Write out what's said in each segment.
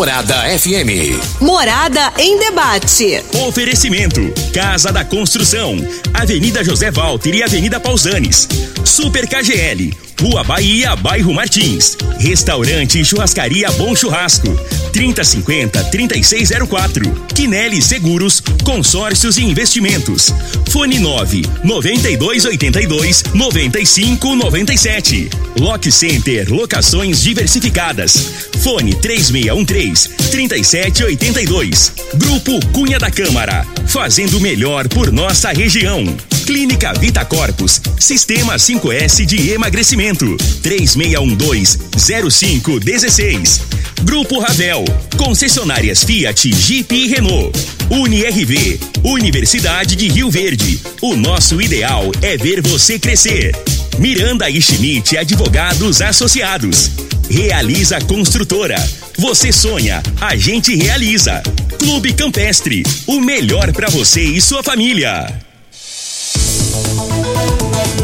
Morada FM. Morada em debate. Oferecimento: Casa da Construção, Avenida José Walter e Avenida Pausanes. Super KGL, Rua Bahia, Bairro Martins. Restaurante e Churrascaria Bom Churrasco. 3050-3604. Quinelli Seguros, Consórcios e Investimentos. Fone 9 9282 9597. Lock Center Locações Diversificadas. Fone 3613 3782. Grupo Cunha da Câmara. Fazendo melhor por nossa região. Clínica Vita Corpus. Sistema 5S de emagrecimento. 3612-0516. Grupo Ravel. Concessionárias Fiat, Jeep e Renault. UniRV. Universidade de Rio Verde. O nosso ideal é ver você crescer. Miranda e Schmidt Advogados Associados. Realiza Construtora. Você sonha, a gente realiza. Clube Campestre. O melhor para você e sua família.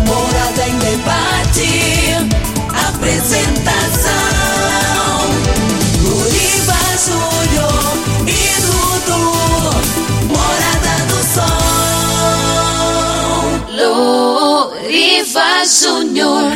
Morada em debate. Apresentação: Morada do Sol. Júnior.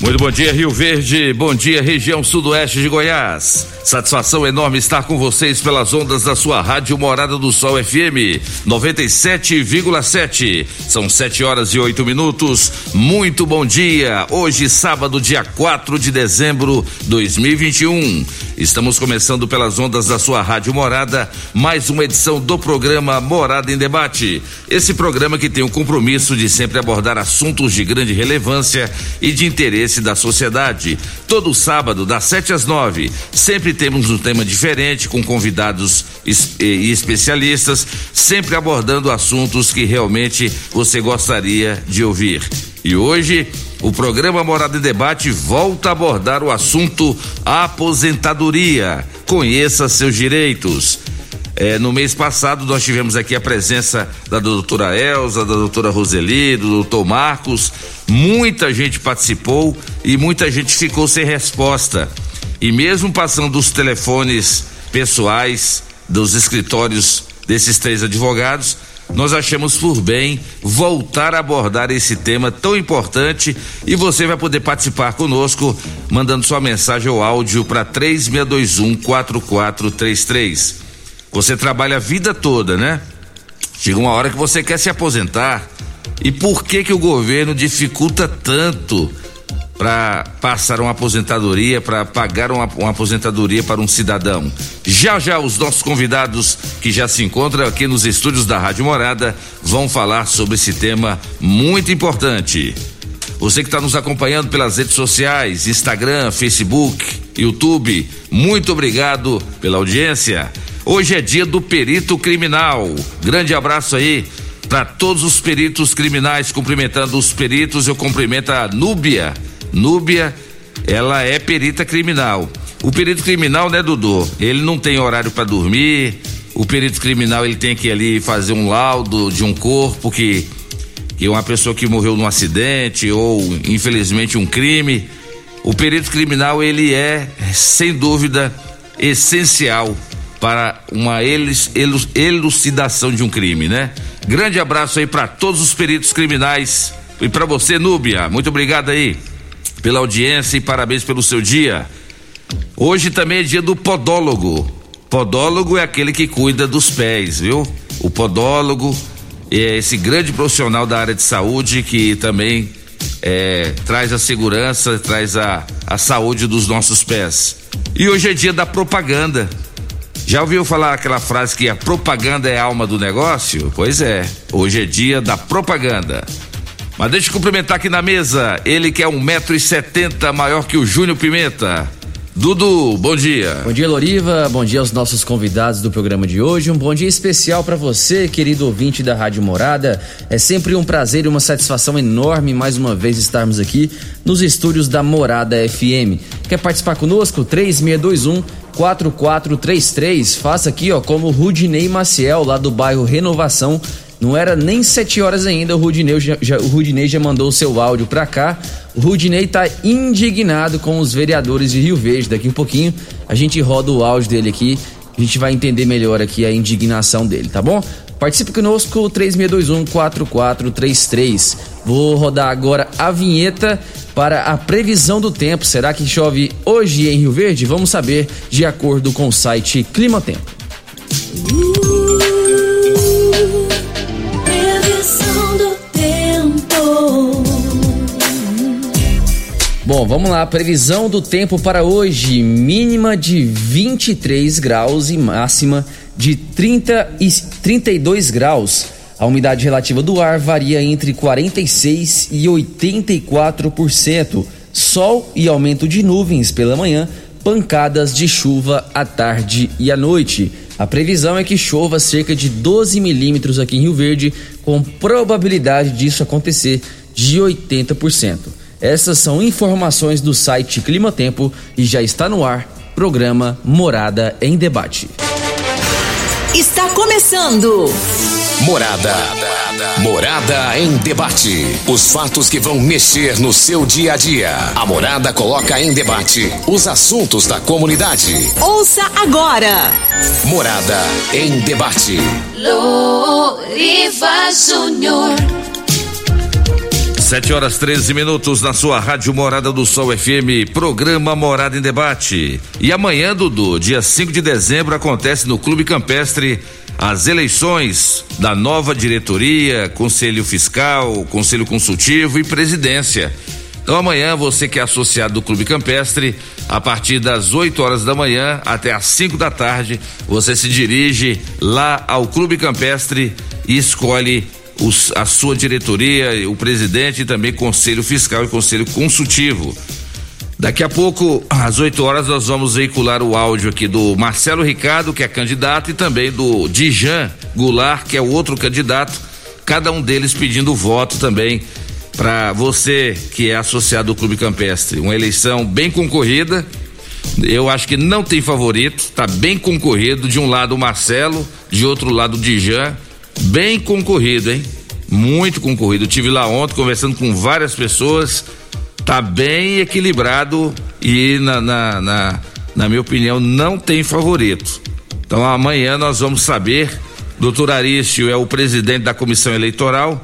Muito bom dia, Rio Verde. Bom dia, região sudoeste de Goiás. Satisfação enorme estar com vocês pelas ondas da sua rádio Morada do Sol FM 97,7. São sete horas e oito minutos. Muito bom dia. Hoje, sábado, dia 4 de dezembro de 2021. Estamos começando pelas ondas da sua rádio Morada, mais uma edição do programa Morada em Debate. Esse programa que tem o compromisso de sempre abordar assuntos de grande relevância e de interesse da sociedade. Todo sábado, das 7 às 9, sempre temos um tema diferente, com convidados e especialistas, sempre abordando assuntos que realmente você gostaria de ouvir. E hoje, o programa Morada em Debate volta a abordar o assunto aposentadoria. Conheça seus direitos. É, no mês passado nós tivemos aqui a presença da doutora Elza, da doutora Roseli, do doutor Marcos. Muita gente participou e muita gente ficou sem resposta. E mesmo passando os telefones pessoais dos escritórios desses três advogados, nós achamos por bem voltar a abordar esse tema tão importante e você vai poder participar conosco mandando sua mensagem ou áudio para 3621 4433. Você trabalha a vida toda, né? Chega uma hora que você quer se aposentar. E por que que o governo dificulta tanto para passar uma aposentadoria, para pagar uma, uma, aposentadoria para um cidadão. Já já os nossos convidados que já se encontram aqui nos estúdios da Rádio Morada vão falar sobre esse tema muito importante. Você que está nos acompanhando pelas redes sociais, Instagram, Facebook, YouTube, muito obrigado pela audiência. Hoje é dia do perito criminal. Grande abraço aí para todos os peritos criminais, cumprimentando os peritos, eu cumprimento a Núbia Núbia, ela é perita criminal. O perito criminal, né, Dudu? Ele não tem horário para dormir. O perito criminal ele tem que ali fazer um laudo de um corpo que que uma pessoa que morreu num acidente ou infelizmente um crime. O perito criminal ele é sem dúvida essencial para uma elucidação de um crime, né? Grande abraço aí para todos os peritos criminais e para você, Núbia. Muito obrigado aí pela audiência e parabéns pelo seu dia. Hoje também é dia do podólogo. Podólogo é aquele que cuida dos pés, viu? O podólogo é esse grande profissional da área de saúde que também é, traz a segurança, traz a, a saúde dos nossos pés. E hoje é dia da propaganda. Já ouviu falar aquela frase que a propaganda é a alma do negócio? Pois é, hoje é dia da propaganda. Mas deixa eu cumprimentar aqui na mesa, ele que é um metro e setenta maior que o Júnior Pimenta. Dudu, bom dia. Bom dia, Loriva. Bom dia aos nossos convidados do programa de hoje. Um bom dia especial para você, querido ouvinte da Rádio Morada. É sempre um prazer e uma satisfação enorme mais uma vez estarmos aqui nos estúdios da Morada FM. Quer participar conosco? 3621 4433. Faça aqui, ó, como Rudinei Maciel, lá do bairro Renovação Não era nem 7 horas ainda, o Rudinei já, já, o Rudinei já mandou o seu áudio pra cá. O Rudinei tá indignado com os vereadores de Rio Verde. Daqui um pouquinho a gente roda o áudio dele aqui. A gente vai entender melhor aqui a indignação dele, tá bom? Participe conosco, 3621-4433. Vou rodar agora a vinheta para a previsão do tempo. Será que chove hoje em Rio Verde? Vamos saber de acordo com o site Clima Tempo. Bom, vamos lá. Previsão do tempo para hoje: mínima de 23 graus e máxima de 30 e 32 graus. A umidade relativa do ar varia entre 46 e 84%. Sol e aumento de nuvens pela manhã, pancadas de chuva à tarde e à noite. A previsão é que chova cerca de 12 milímetros aqui em Rio Verde, com probabilidade disso acontecer de 80%. Essas são informações do site Clima Tempo e já está no ar programa Morada em Debate. Está começando. Morada. Morada em debate. Os fatos que vão mexer no seu dia a dia. A Morada coloca em debate os assuntos da comunidade. Ouça agora. Morada em debate. Loriva Júnior. 7 horas 13 minutos na sua Rádio Morada do Sol FM, programa Morada em Debate. E amanhã, Dudu, dia 5 de dezembro, acontece no Clube Campestre as eleições da nova diretoria, Conselho Fiscal, Conselho Consultivo e Presidência. Então amanhã você que é associado do Clube Campestre, a partir das 8 horas da manhã até as 5 da tarde, você se dirige lá ao Clube Campestre e escolhe os, a sua diretoria, o presidente e também conselho fiscal e conselho consultivo. Daqui a pouco, às 8 horas, nós vamos veicular o áudio aqui do Marcelo Ricardo, que é candidato, e também do Dijan Goulart, que é o outro candidato, cada um deles pedindo voto também para você que é associado ao Clube Campestre. Uma eleição bem concorrida. Eu acho que não tem favorito, está bem concorrido. De um lado o Marcelo, de outro lado o Dijan bem concorrido, hein? Muito concorrido. Tive lá ontem conversando com várias pessoas. Tá bem equilibrado e na, na, na, na minha opinião não tem favorito. Então amanhã nós vamos saber. Doutor Arício é o presidente da comissão eleitoral.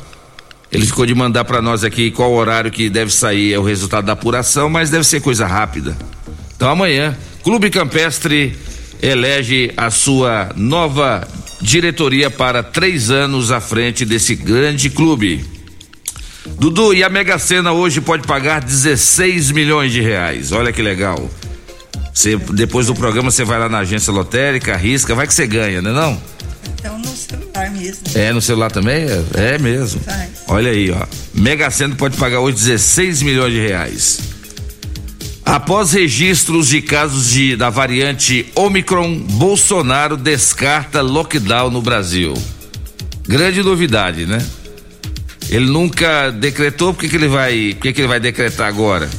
Ele ficou de mandar para nós aqui qual horário que deve sair é o resultado da apuração, mas deve ser coisa rápida. Então amanhã, Clube Campestre elege a sua nova diretoria para três anos à frente desse grande clube. Dudu, e a Mega Sena hoje pode pagar 16 milhões de reais. Olha que legal. Você, depois do programa você vai lá na agência lotérica, arrisca, vai que você ganha, né não? Então no celular mesmo. É, no celular também? É, é mesmo. Olha aí, ó. Mega Sena pode pagar hoje 16 milhões de reais. Após registros de casos de, da variante Omicron, Bolsonaro descarta lockdown no Brasil. Grande novidade, né? Ele nunca decretou, por que, que ele vai. Por que, que ele vai decretar agora?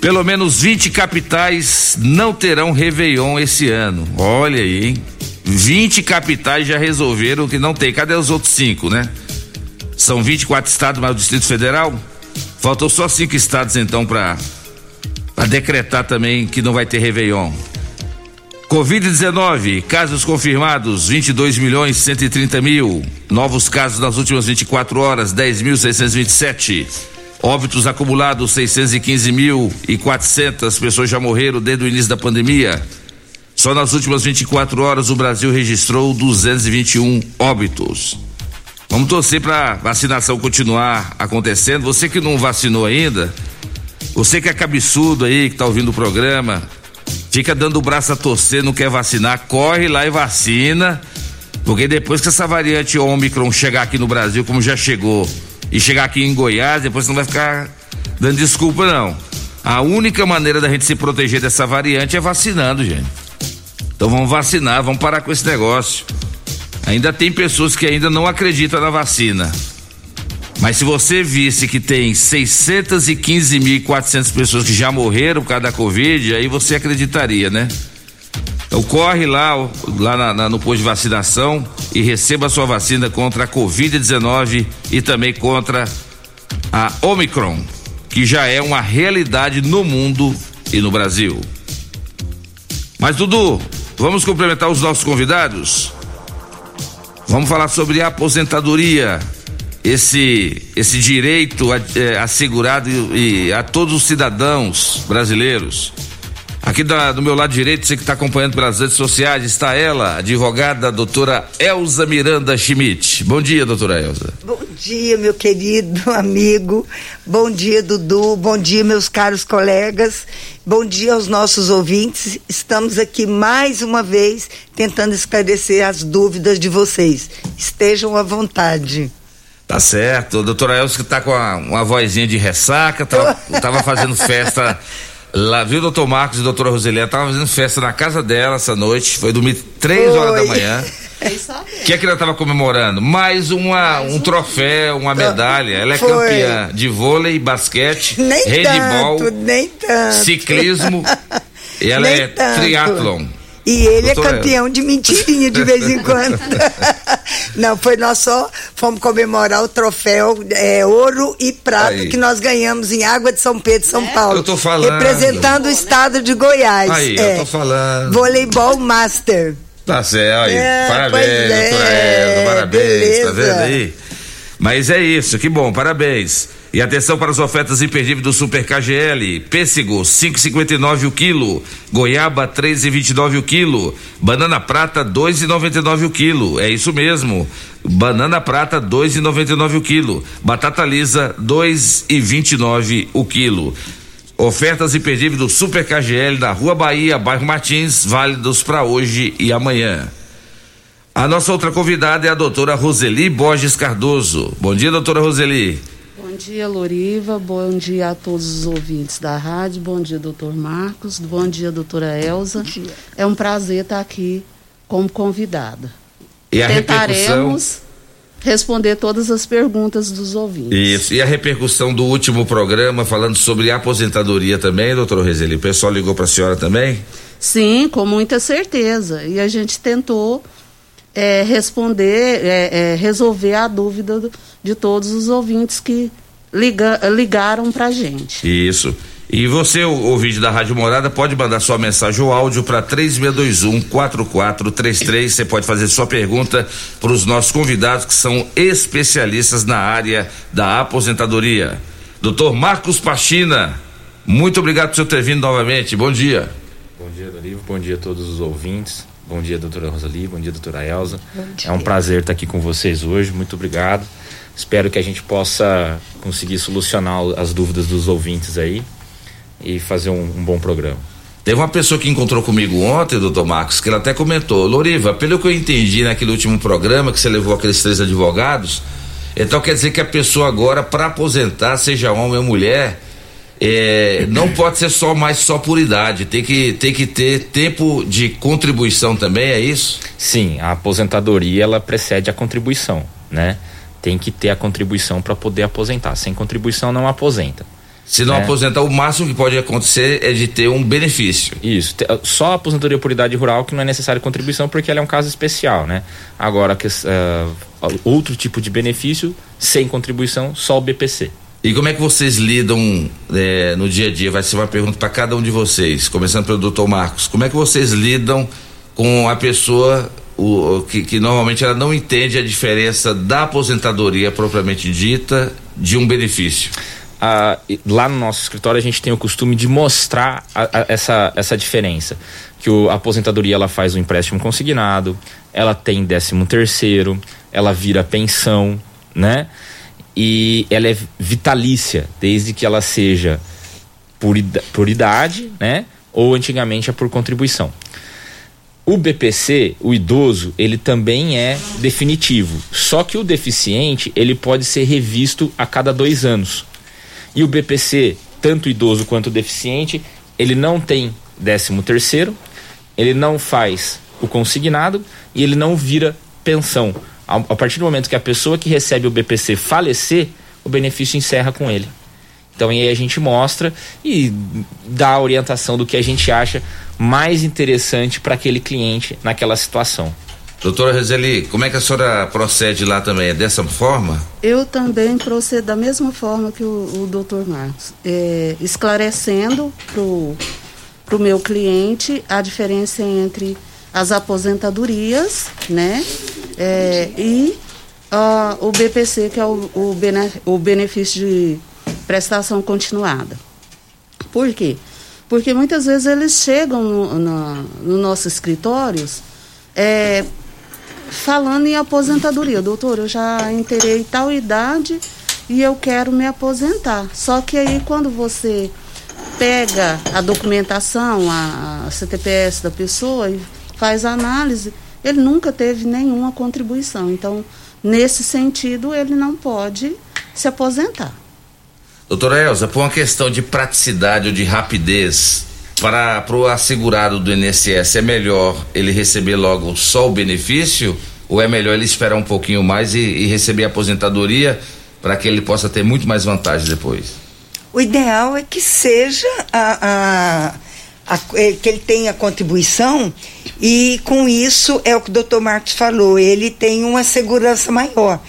Pelo menos 20 capitais não terão Réveillon esse ano. Olha aí, hein? 20 capitais já resolveram que não tem. Cadê os outros cinco, né? São 24 estados mais o Distrito Federal? Faltam só cinco estados então para a decretar também que não vai ter Réveillon. Covid-19, casos confirmados 22 milhões 130 mil. Novos casos nas últimas 24 horas 10.627. Óbitos acumulados 615 mil e 400 pessoas já morreram desde o início da pandemia. Só nas últimas 24 horas o Brasil registrou 221 óbitos. Vamos torcer para vacinação continuar acontecendo. Você que não vacinou ainda, você que é cabeçudo aí, que tá ouvindo o programa, fica dando o braço a torcer, não quer vacinar, corre lá e vacina, porque depois que essa variante Omicron chegar aqui no Brasil, como já chegou, e chegar aqui em Goiás, depois não vai ficar dando desculpa não. A única maneira da gente se proteger dessa variante é vacinando, gente. Então vamos vacinar, vamos parar com esse negócio. Ainda tem pessoas que ainda não acreditam na vacina. Mas se você visse que tem 615.400 pessoas que já morreram por causa da Covid, aí você acreditaria, né? Então corre lá, lá na, na, no posto de vacinação e receba a sua vacina contra a Covid-19 e também contra a Omicron, que já é uma realidade no mundo e no Brasil. Mas Dudu, vamos cumprimentar os nossos convidados? Vamos falar sobre a aposentadoria, esse esse direito é, assegurado e, e a todos os cidadãos brasileiros. Aqui da, do meu lado direito, você que está acompanhando pelas redes sociais, está ela, advogada doutora Elza Miranda Schmidt. Bom dia, doutora Elza. Bom dia, meu querido amigo. Bom dia, Dudu. Bom dia, meus caros colegas. Bom dia aos nossos ouvintes. Estamos aqui mais uma vez tentando esclarecer as dúvidas de vocês. Estejam à vontade. Tá certo. Doutora Elza que tá com uma, uma vozinha de ressaca, tava, tava fazendo festa Lá, viu, doutor Marcos e doutora Roselia tava fazendo festa na casa dela essa noite, foi dormir três horas da manhã. O que é que ela estava comemorando? Mais uma, um troféu, uma medalha. Ela é foi. campeã de vôlei, basquete, nem handball, tanto, nem tanto. ciclismo. e ela nem é tanto. triatlon. E ele é campeão de mentirinha de vez em quando. Não, foi nós só fomos comemorar o troféu é, ouro e prata Aí. que nós ganhamos em Água de São Pedro, São é? Paulo. Eu tô falando. Representando o estado de Goiás. Aí, é. eu tô falando. Voleibol Master. Tá certo, aí. É, parabéns, é, doutora Elza, parabéns, beleza. tá vendo aí? Mas é isso, que bom, parabéns. E atenção para as ofertas imperdíveis do Super KGL. Pêssego, 5,59 o quilo. Goiaba, 3,29 o quilo. Banana prata, 2,99 o quilo. É isso mesmo. Banana prata, 2,99 o quilo. Batata lisa, 2,29 o quilo. Ofertas imperdíveis do Super KGL da Rua Bahia, bairro Martins, válidos para hoje e amanhã. A nossa outra convidada é a doutora Roseli Borges Cardoso. Bom dia, doutora Roseli. Bom dia, Loriva. Bom dia a todos os ouvintes da rádio. Bom dia, doutor Marcos. Bom dia, doutora Elza. Dia. É um prazer estar aqui como convidada. E a Tentaremos repercussão... responder todas as perguntas dos ouvintes. Isso. E a repercussão do último programa falando sobre aposentadoria também, doutora Roseli? O pessoal ligou para a senhora também? Sim, com muita certeza. E a gente tentou é, responder, é, é, resolver a dúvida de todos os ouvintes que liga, ligaram para gente. Isso. E você, o ouvinte da Rádio Morada, pode mandar sua mensagem ou áudio para 3621 4433. Você pode fazer sua pergunta para os nossos convidados que são especialistas na área da aposentadoria. Doutor Marcos Pachina, muito obrigado por você ter vindo novamente. Bom dia. Bom dia, Dorivo. Bom dia a todos os ouvintes. Bom dia, doutora Rosali. Bom dia, doutora Elza. É um prazer estar aqui com vocês hoje. Muito obrigado. Espero que a gente possa conseguir solucionar as dúvidas dos ouvintes aí e fazer um, um bom programa. Teve uma pessoa que encontrou comigo ontem, doutor Marcos, que ela até comentou: Loriva, pelo que eu entendi naquele último programa que você levou aqueles três advogados, então quer dizer que a pessoa agora, para aposentar, seja homem ou mulher, é, não pode ser só mais só por idade, tem que, tem que ter tempo de contribuição também, é isso? Sim, a aposentadoria ela precede a contribuição, né? Tem que ter a contribuição para poder aposentar. Sem contribuição não aposenta. Se não é. aposentar, o máximo que pode acontecer é de ter um benefício. Isso. Só a aposentadoria por idade rural que não é necessário contribuição porque ela é um caso especial, né? Agora, que, uh, outro tipo de benefício, sem contribuição, só o BPC. E como é que vocês lidam é, no dia a dia? Vai ser uma pergunta para cada um de vocês, começando pelo doutor Marcos. Como é que vocês lidam com a pessoa o, que, que, normalmente ela não entende a diferença da aposentadoria propriamente dita de um benefício? Ah, lá no nosso escritório a gente tem o costume de mostrar a, a, essa, essa diferença. Que o, a aposentadoria ela faz um empréstimo consignado, ela tem décimo terceiro, ela vira pensão, né? E ela é vitalícia, desde que ela seja por, por idade, né? Ou antigamente é por contribuição. O BPC, o idoso, ele também é definitivo. Só que o deficiente, ele pode ser revisto a cada dois anos. E o BPC, tanto idoso quanto deficiente, ele não tem décimo terceiro, ele não faz o consignado e ele não vira pensão a partir do momento que a pessoa que recebe o BPC falecer, o benefício encerra com ele. Então aí a gente mostra e dá a orientação do que a gente acha mais interessante para aquele cliente naquela situação. Doutora Rezeli, como é que a senhora procede lá também? É dessa forma? Eu também procedo da mesma forma que o, o doutor Marcos, é, esclarecendo para o meu cliente a diferença entre as aposentadorias, né, é, e uh, o BPC, que é o, o, bene, o benefício de prestação continuada. Por quê? Porque muitas vezes eles chegam no, no, no nossos escritórios é, falando em aposentadoria. Doutor, eu já inteirei tal idade e eu quero me aposentar. Só que aí quando você pega a documentação, a, a CTPS da pessoa e faz a análise, ele nunca teve nenhuma contribuição. Então, nesse sentido, ele não pode se aposentar. Doutora Elza, por uma questão de praticidade ou de rapidez, para o assegurado do INSS é melhor ele receber logo só o benefício ou é melhor ele esperar um pouquinho mais e, e receber a aposentadoria para que ele possa ter muito mais vantagem depois? O ideal é que seja a, a, a, é, que ele tenha contribuição e com isso é o que o doutor Marcos falou, ele tem uma segurança maior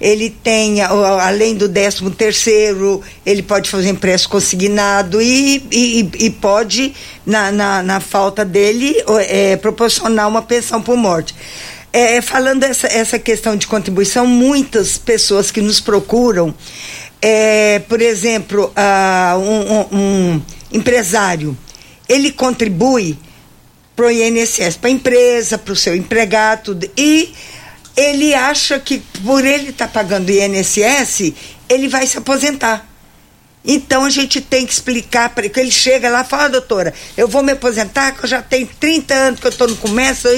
ele tem, além do 13 terceiro, ele pode fazer empréstimo consignado e, e, e pode, na, na, na, falta dele, é, proporcionar uma pensão por morte. É, falando essa, essa questão de contribuição, muitas pessoas que nos procuram, é, por exemplo, uh, um, um, um empresário, ele contribui para o INSS, para a empresa, para o seu empregado, tudo, e ele acha que por ele estar tá pagando INSS, ele vai se aposentar. Então a gente tem que explicar para ele. Ele chega lá e fala, doutora, eu vou me aposentar, que eu já tenho 30 anos que eu estou no comércio,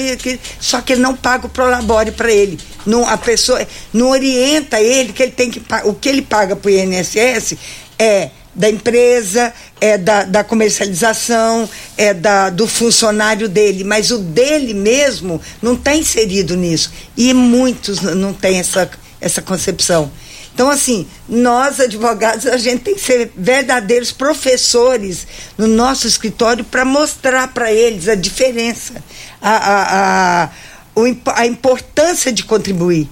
só que ele não paga o Prolabore para ele. Não, a pessoa não orienta ele que ele tem que o que ele paga para o INSS é da empresa, é da, da comercialização, é da, do funcionário dele, mas o dele mesmo não está inserido nisso. E muitos não têm essa, essa concepção. Então, assim, nós advogados, a gente tem que ser verdadeiros professores no nosso escritório para mostrar para eles a diferença, a, a, a, a importância de contribuir.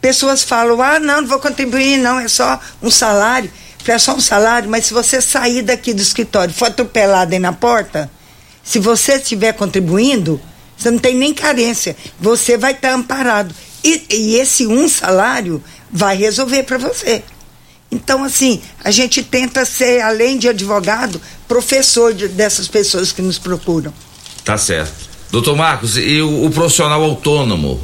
Pessoas falam, ah, não, não vou contribuir, não, é só um salário só um salário, mas se você sair daqui do escritório for atropelado aí na porta, se você estiver contribuindo, você não tem nem carência, você vai estar amparado. E, e esse um salário vai resolver para você. Então, assim, a gente tenta ser, além de advogado, professor de, dessas pessoas que nos procuram. Tá certo. Doutor Marcos, e o, o profissional autônomo?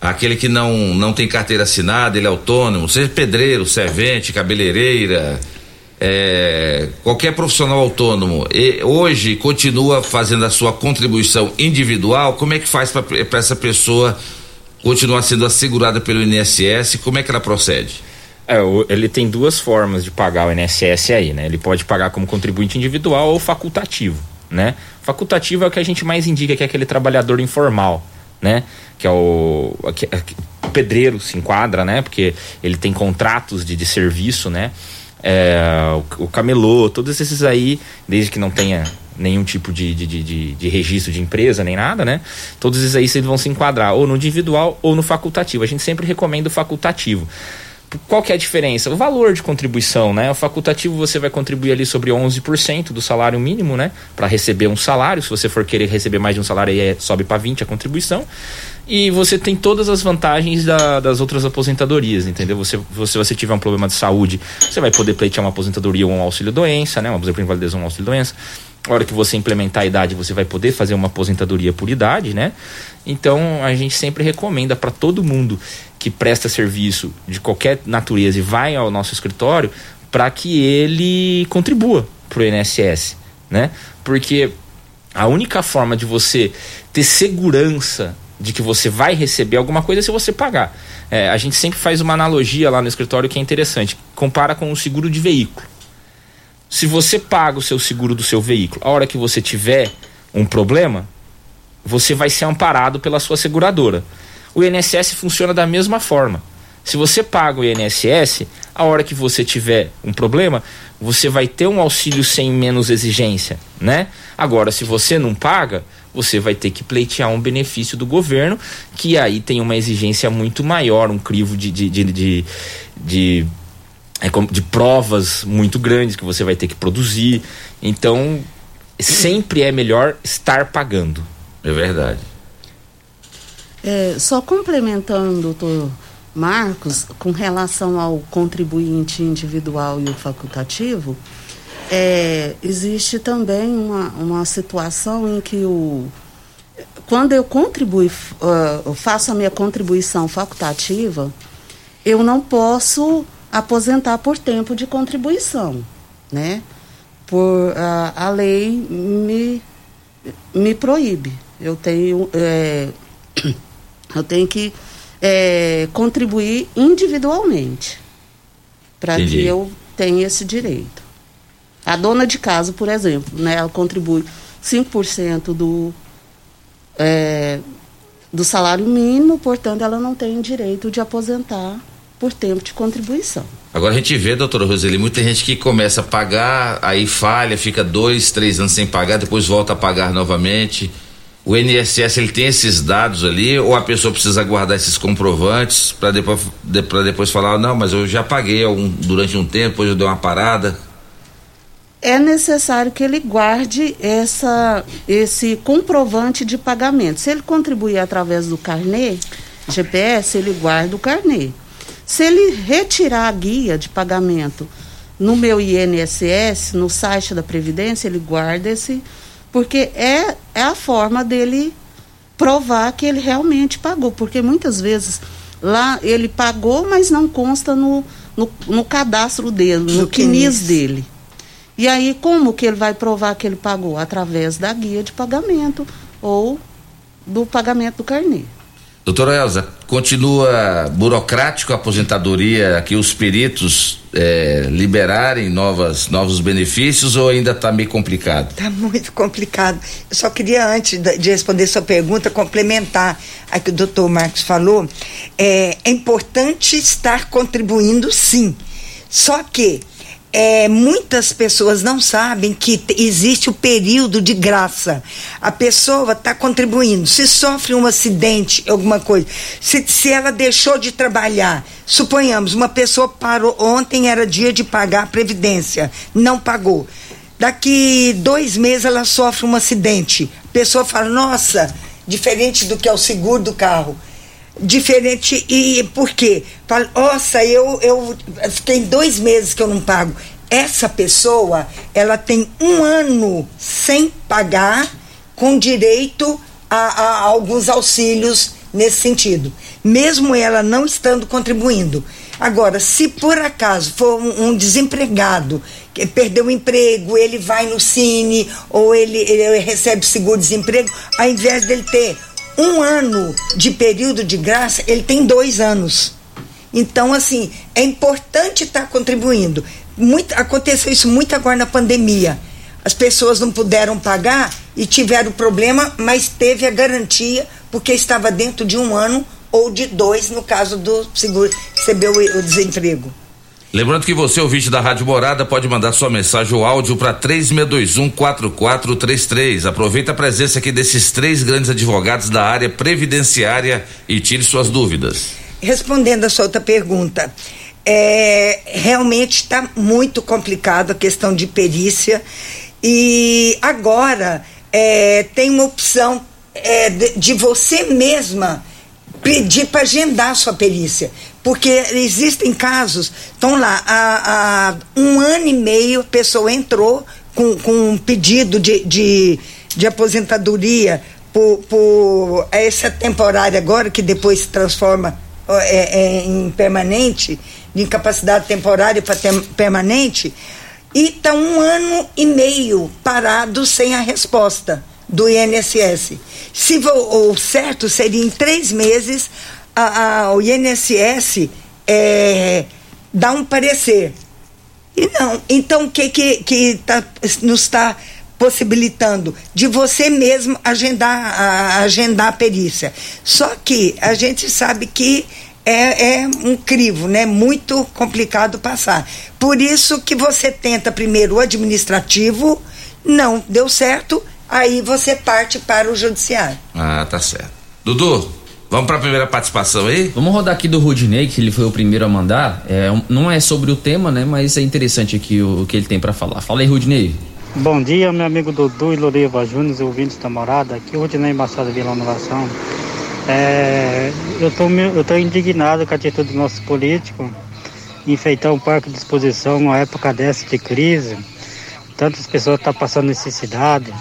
Aquele que não, não tem carteira assinada, ele é autônomo, seja pedreiro, servente, cabeleireira, é, qualquer profissional autônomo, e hoje continua fazendo a sua contribuição individual, como é que faz para essa pessoa continuar sendo assegurada pelo INSS? Como é que ela procede? É, ele tem duas formas de pagar o INSS aí, né? Ele pode pagar como contribuinte individual ou facultativo, né? Facultativo é o que a gente mais indica, que é aquele trabalhador informal né? Que é o, que, o pedreiro se enquadra, né? Porque ele tem contratos de, de serviço, né? É, o, o camelô, todos esses aí, desde que não tenha nenhum tipo de, de, de, de, registro de empresa, nem nada, né? Todos esses aí vão se enquadrar ou no individual ou no facultativo. A gente sempre recomenda o facultativo qual que é a diferença? O valor de contribuição, né? O facultativo você vai contribuir ali sobre 11% do salário mínimo, né? Para receber um salário. Se você for querer receber mais de um salário, aí é, sobe para 20 a contribuição. E você tem todas as vantagens da, das outras aposentadorias, entendeu? Você, se você tiver um problema de saúde, você vai poder pleitear uma aposentadoria ou um auxílio-doença, né? Uma aposentadoria invalidez ou um auxílio-doença. A hora que você implementar a idade, você vai poder fazer uma aposentadoria por idade, né? Então, a gente sempre recomenda para todo mundo que presta serviço de qualquer natureza e vai ao nosso escritório para que ele contribua para o INSS, né? Porque a única forma de você ter segurança de que você vai receber alguma coisa é se você pagar. É, a gente sempre faz uma analogia lá no escritório que é interessante. Compara com o seguro de veículo. Se você paga o seu seguro do seu veículo, a hora que você tiver um problema, você vai ser amparado pela sua seguradora. O INSS funciona da mesma forma. Se você paga o INSS, a hora que você tiver um problema, você vai ter um auxílio sem menos exigência, né? Agora, se você não paga, você vai ter que pleitear um benefício do governo, que aí tem uma exigência muito maior, um crivo de, de, de, de, de, de provas muito grandes que você vai ter que produzir. Então, sempre é melhor estar pagando. É verdade. É, só complementando, doutor Marcos, com relação ao contribuinte individual e o facultativo, é, existe também uma, uma situação em que o quando eu contribuo, ah, eu faço a minha contribuição facultativa, eu não posso aposentar por tempo de contribuição, né? Por ah, a lei me me proíbe. Eu tenho é, eu tenho que é, contribuir individualmente para que eu tenha esse direito. A dona de casa, por exemplo, né, ela contribui 5% do, é, do salário mínimo, portanto, ela não tem direito de aposentar por tempo de contribuição. Agora a gente vê, doutora Roseli, muita gente que começa a pagar, aí falha, fica dois, três anos sem pagar, depois volta a pagar novamente. O INSS ele tem esses dados ali, ou a pessoa precisa guardar esses comprovantes para depois, depois falar, não, mas eu já paguei algum, durante um tempo, depois eu dei uma parada. é necessário que ele guarde essa, esse comprovante de pagamento. Se ele contribuir através do carnê, GPS, ele guarda o carnê. Se ele retirar a guia de pagamento no meu INSS, no site da Previdência, ele guarda esse, porque é, é a forma dele provar que ele realmente pagou, porque muitas vezes lá ele pagou, mas não consta no, no, no cadastro dele, no, No CNIS CNIS. dele. E aí, como que ele vai provar que ele pagou? Através da guia de pagamento ou do pagamento do carnê. Doutora Elza, continua burocrático a aposentadoria, aqui os peritos eh, liberarem novas, novos benefícios ou ainda está meio complicado? Tá muito complicado. Eu só queria, antes de responder sua pergunta, complementar a que o doutor Marcos falou. É, é importante estar contribuindo, sim. Só que é, muitas pessoas não sabem que existe o período de graça. A pessoa está contribuindo. Se sofre um acidente, alguma coisa, se, se ela deixou de trabalhar, suponhamos, uma pessoa parou, ontem era dia de pagar a Previdência, não pagou. Daqui dois meses ela sofre um acidente. A pessoa fala, nossa, diferente do que é o seguro do carro. Diferente, e por quê? Fala, nossa, eu, eu tem dois meses que eu não pago. Essa pessoa, ela tem um ano sem pagar, com direito a, a alguns auxílios nesse sentido, mesmo ela não estando contribuindo. Agora, se por acaso for um, um desempregado que perdeu o emprego, ele vai no Cine ou ele, ele recebe seguro-desemprego, ao invés dele ter um ano de período de graça, ele tem dois anos. Então, assim, é importante estar contribuindo. Muito, aconteceu isso muito agora na pandemia. As pessoas não puderam pagar e tiveram problema, mas teve a garantia, porque estava dentro de um ano ou de dois, no caso do seguro, recebeu o desemprego. Lembrando que você, ouvinte da Rádio Morada, pode mandar sua mensagem ou áudio para 3621-4433. Aproveita a presença aqui desses três grandes advogados da área previdenciária e tire suas dúvidas. Respondendo a sua outra pergunta, é, realmente está muito complicado a questão de perícia e agora é, tem uma opção é, de, de você mesma pedir para agendar sua perícia. Porque existem casos, estão lá, há, há um ano e meio a pessoa entrou com, com um pedido de, de, de aposentadoria por, por essa temporária agora, que depois se transforma é, é, em permanente, de incapacidade temporária para permanente, e está um ano e meio parado sem a resposta do INSS. Se o certo seria em três meses a, a- o INSS é, dar um parecer. E não. Então, o que, que, que tá, nos está possibilitando? De você mesmo agendar a, agendar a perícia. Só que a gente sabe que é, é um crivo, né? Muito complicado passar. Por isso que você tenta primeiro o administrativo, não deu certo, aí você parte para o judiciário. Ah, tá certo. Dudu, vamos para a primeira participação aí? Vamos rodar aqui do Rudinei, que ele foi o primeiro a mandar. É, não é sobre o tema, né? Mas é interessante aqui o, o que ele tem para falar. Fala aí, Rudinei. Bom dia, meu amigo Dudu e Loriva Júnior, ouvintes da morada. Aqui o Rodinei Machado Vila Inovação. É, eu tô, eu tô indignado com a atitude do nosso político enfeitar um parque de exposição numa época dessa de crise. Tantas pessoas estão passando necessidade.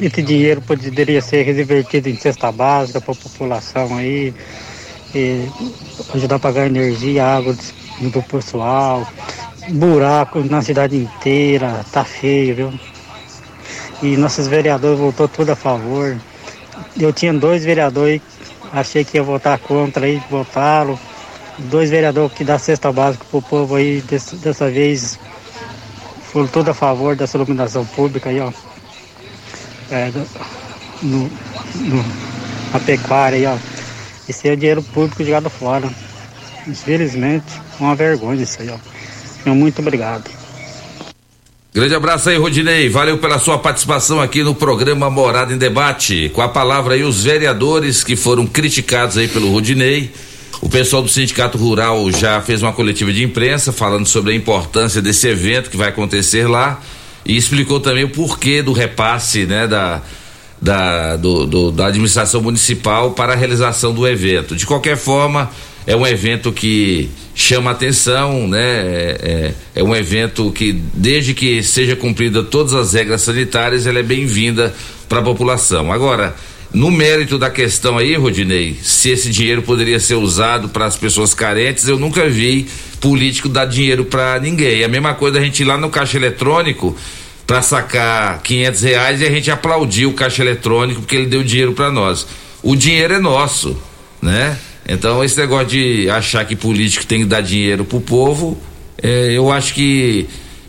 Esse dinheiro poderia ser revertido em cesta básica para a população aí, ajudar a pagar energia, água do pessoal, buraco na cidade inteira, tá feio, viu? E nossos vereadores votou tudo a favor. Eu tinha dois vereadores, achei que ia votar contra aí, votaram. Dois vereadores que dá cesta básica pro povo aí, dessa vez foram tudo a favor dessa iluminação pública aí, ó. É, no, no, na pecuária aí, ó. Esse é dinheiro público jogado fora. Infelizmente, uma vergonha isso aí, ó. Muito obrigado. Grande abraço aí, Rodinei. Valeu pela sua participação aqui no programa Morada em Debate. Com a palavra aí os vereadores que foram criticados aí pelo Rodinei. O pessoal do Sindicato Rural já fez uma coletiva de imprensa falando sobre a importância desse evento que vai acontecer lá e explicou também o porquê do repasse, né, da, da, do- do- da administração municipal para a realização do evento. De qualquer forma, é um evento que chama atenção, né? É, é- é um evento que, desde que seja cumprida todas as regras sanitárias, ela é bem-vinda para a população. Agora, no mérito da questão aí, Rodinei, se esse dinheiro poderia ser usado para as pessoas carentes, eu nunca vi político dar dinheiro para ninguém. É a mesma coisa a gente ir lá no caixa eletrônico para sacar 500 reais e a gente aplaudir o caixa eletrônico porque ele deu dinheiro para nós. O dinheiro é nosso, né? Então esse negócio de achar que político tem que dar dinheiro pro povo, é, eu acho que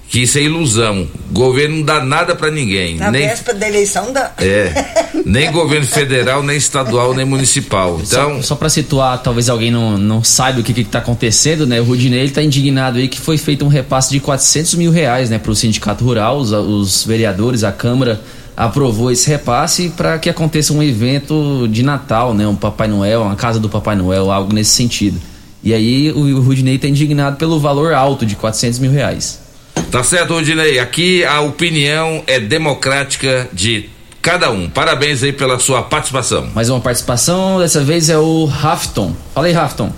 que isso é ilusão. O governo não dá nada para ninguém, Na nem véspera da eleição da. é, nem governo federal, nem estadual, nem municipal. Então, Só, só para situar, talvez alguém não, não saiba o que, que tá acontecendo, né? O Rudinei ele tá indignado aí que foi feito um repasse de 400 mil reais, né, pro Sindicato Rural. Os, os vereadores, a Câmara aprovou esse repasse para que aconteça um evento de Natal, né? Um Papai Noel, uma casa do Papai Noel, algo nesse sentido. E aí o, o Rudinei tá indignado pelo valor alto de 400 mil reais. Tá certo, Rodinei. Aqui a opinião é democrática de cada um. Parabéns aí pela sua participação. Mais uma participação, dessa vez é o Rafton. Fala aí, Rafton.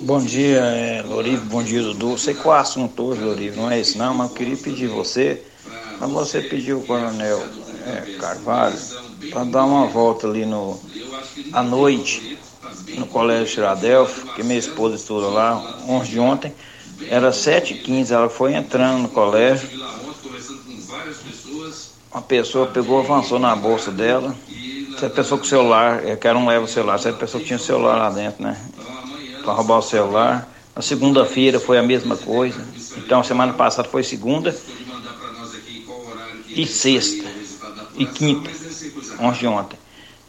Bom dia, é, Lorivo, bom dia, Dudu. Sei qual é o assunto hoje, Lorivo, não é esse não, mas eu queria pedir você, mas você pediu o Coronel é, Carvalho para dar uma volta ali no, à noite no Colégio Filadélfia, que minha esposa estuda lá, ontem de ontem, era 7h15, ela foi entrando no colégio, uma pessoa pegou, avançou na bolsa dela, essa pessoa com o celular, é, que era um leva o celular, essa pessoa tinha o celular lá dentro, né? Para roubar o celular. Na segunda-feira foi a mesma coisa. Então, semana passada foi segunda e sexta e quinta, ontem de ontem.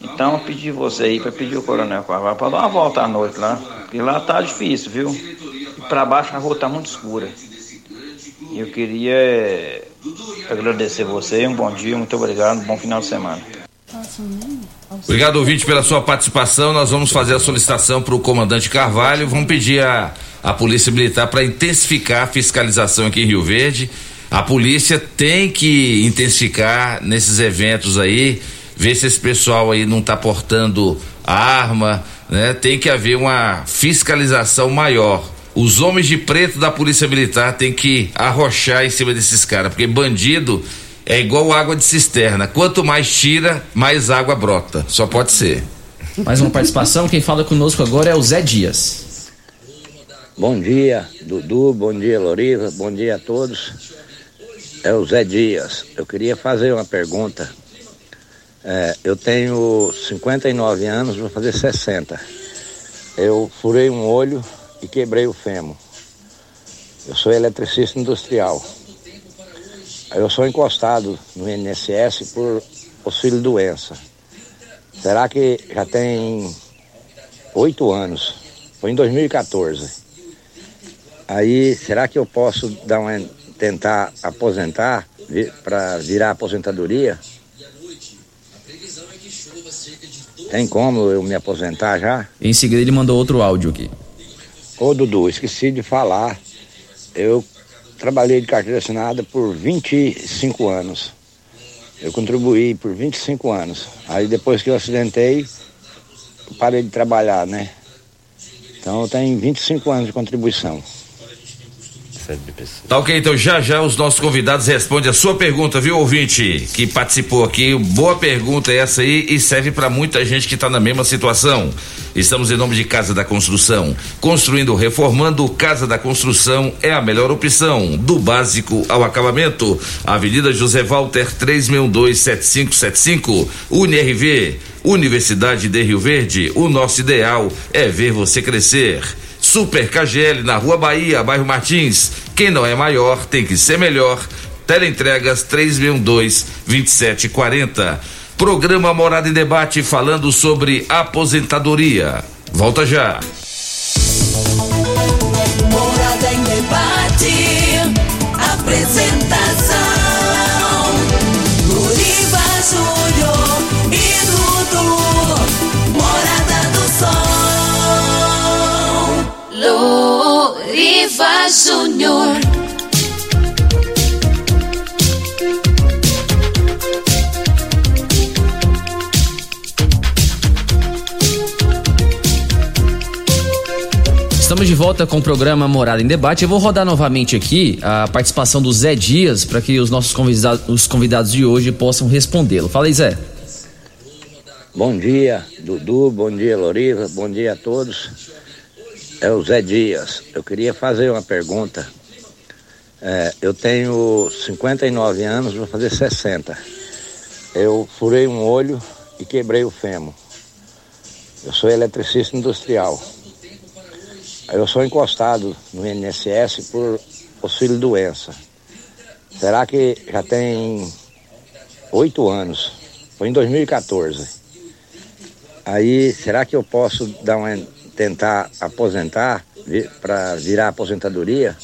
Então, eu pedi você aí para pedir o Coronel Carvalho para dar uma volta à noite lá, porque lá tá difícil, viu? E para baixo a rua tá muito escura. Eu queria eh, agradecer você, um bom dia, muito obrigado, um bom final de semana. Obrigado, ouvinte, pela sua participação. Nós vamos fazer a solicitação para o comandante Carvalho. Vamos pedir a, a Polícia Militar para intensificar a fiscalização aqui em Rio Verde. A polícia tem que intensificar nesses eventos aí, ver se esse pessoal aí não está portando arma, né? Tem que haver uma fiscalização maior. Os homens de preto da Polícia Militar têm que arrochar em cima desses caras, porque bandido é igual água de cisterna. Quanto mais tira, mais água brota. Só pode ser. Mais uma participação, quem fala conosco agora é o Zé Dias. Bom dia, Dudu, bom dia, Loriva, bom dia a todos. É o Zé Dias. Eu queria fazer uma pergunta. É, eu tenho 59 anos, vou fazer 60. Eu furei um olho e quebrei o fêmur. Eu sou eletricista industrial. Eu sou encostado no INSS por auxílio doença. Será que já tem oito anos. Foi em 2014. Aí, será que eu posso dar uma, tentar aposentar para virar aposentadoria? Tem como eu me aposentar já? Em seguida ele mandou outro áudio aqui. Ô Dudu, esqueci de falar. Eu trabalhei de carteira assinada por 25 anos. Eu contribuí por 25 anos. Aí depois que eu acidentei, parei de trabalhar, né? Então eu tenho 25 anos de contribuição. Tá ok, então já já os nossos convidados respondem a sua pergunta, viu, ouvinte, que participou aqui. Boa pergunta essa aí e serve para muita gente que está na mesma situação. Estamos em nome de Casa da Construção. Construindo, reformando, Casa da Construção é a melhor opção, do básico ao acabamento. Avenida José Walter 3627575, UniRV, Universidade de Rio Verde. O nosso ideal é ver você crescer. Super KGL na Rua Bahia, bairro Martins. Quem não é maior tem que ser melhor. Teleentregas 3612 2740. Programa Morada em Debate falando sobre aposentadoria. Volta já. Morada em debate. Apresentação. Luriva Júnior. Estamos de volta com o programa Morada em Debate. Eu vou rodar novamente aqui a participação do Zé Dias para que os nossos convidados, os convidados de hoje possam respondê-lo. Fala aí, Zé. Bom dia, Dudu, bom dia, Loriva, bom dia a todos. É o Zé Dias. Eu queria fazer uma pergunta. É, eu tenho 59 anos, vou fazer 60. Eu furei um olho e quebrei o fêmur. Eu sou eletricista industrial. Eu sou encostado no INSS por auxílio doença. Será que já tem oito anos? Foi em 2014. Aí, será que eu posso dar uma, tentar aposentar para virar aposentadoria?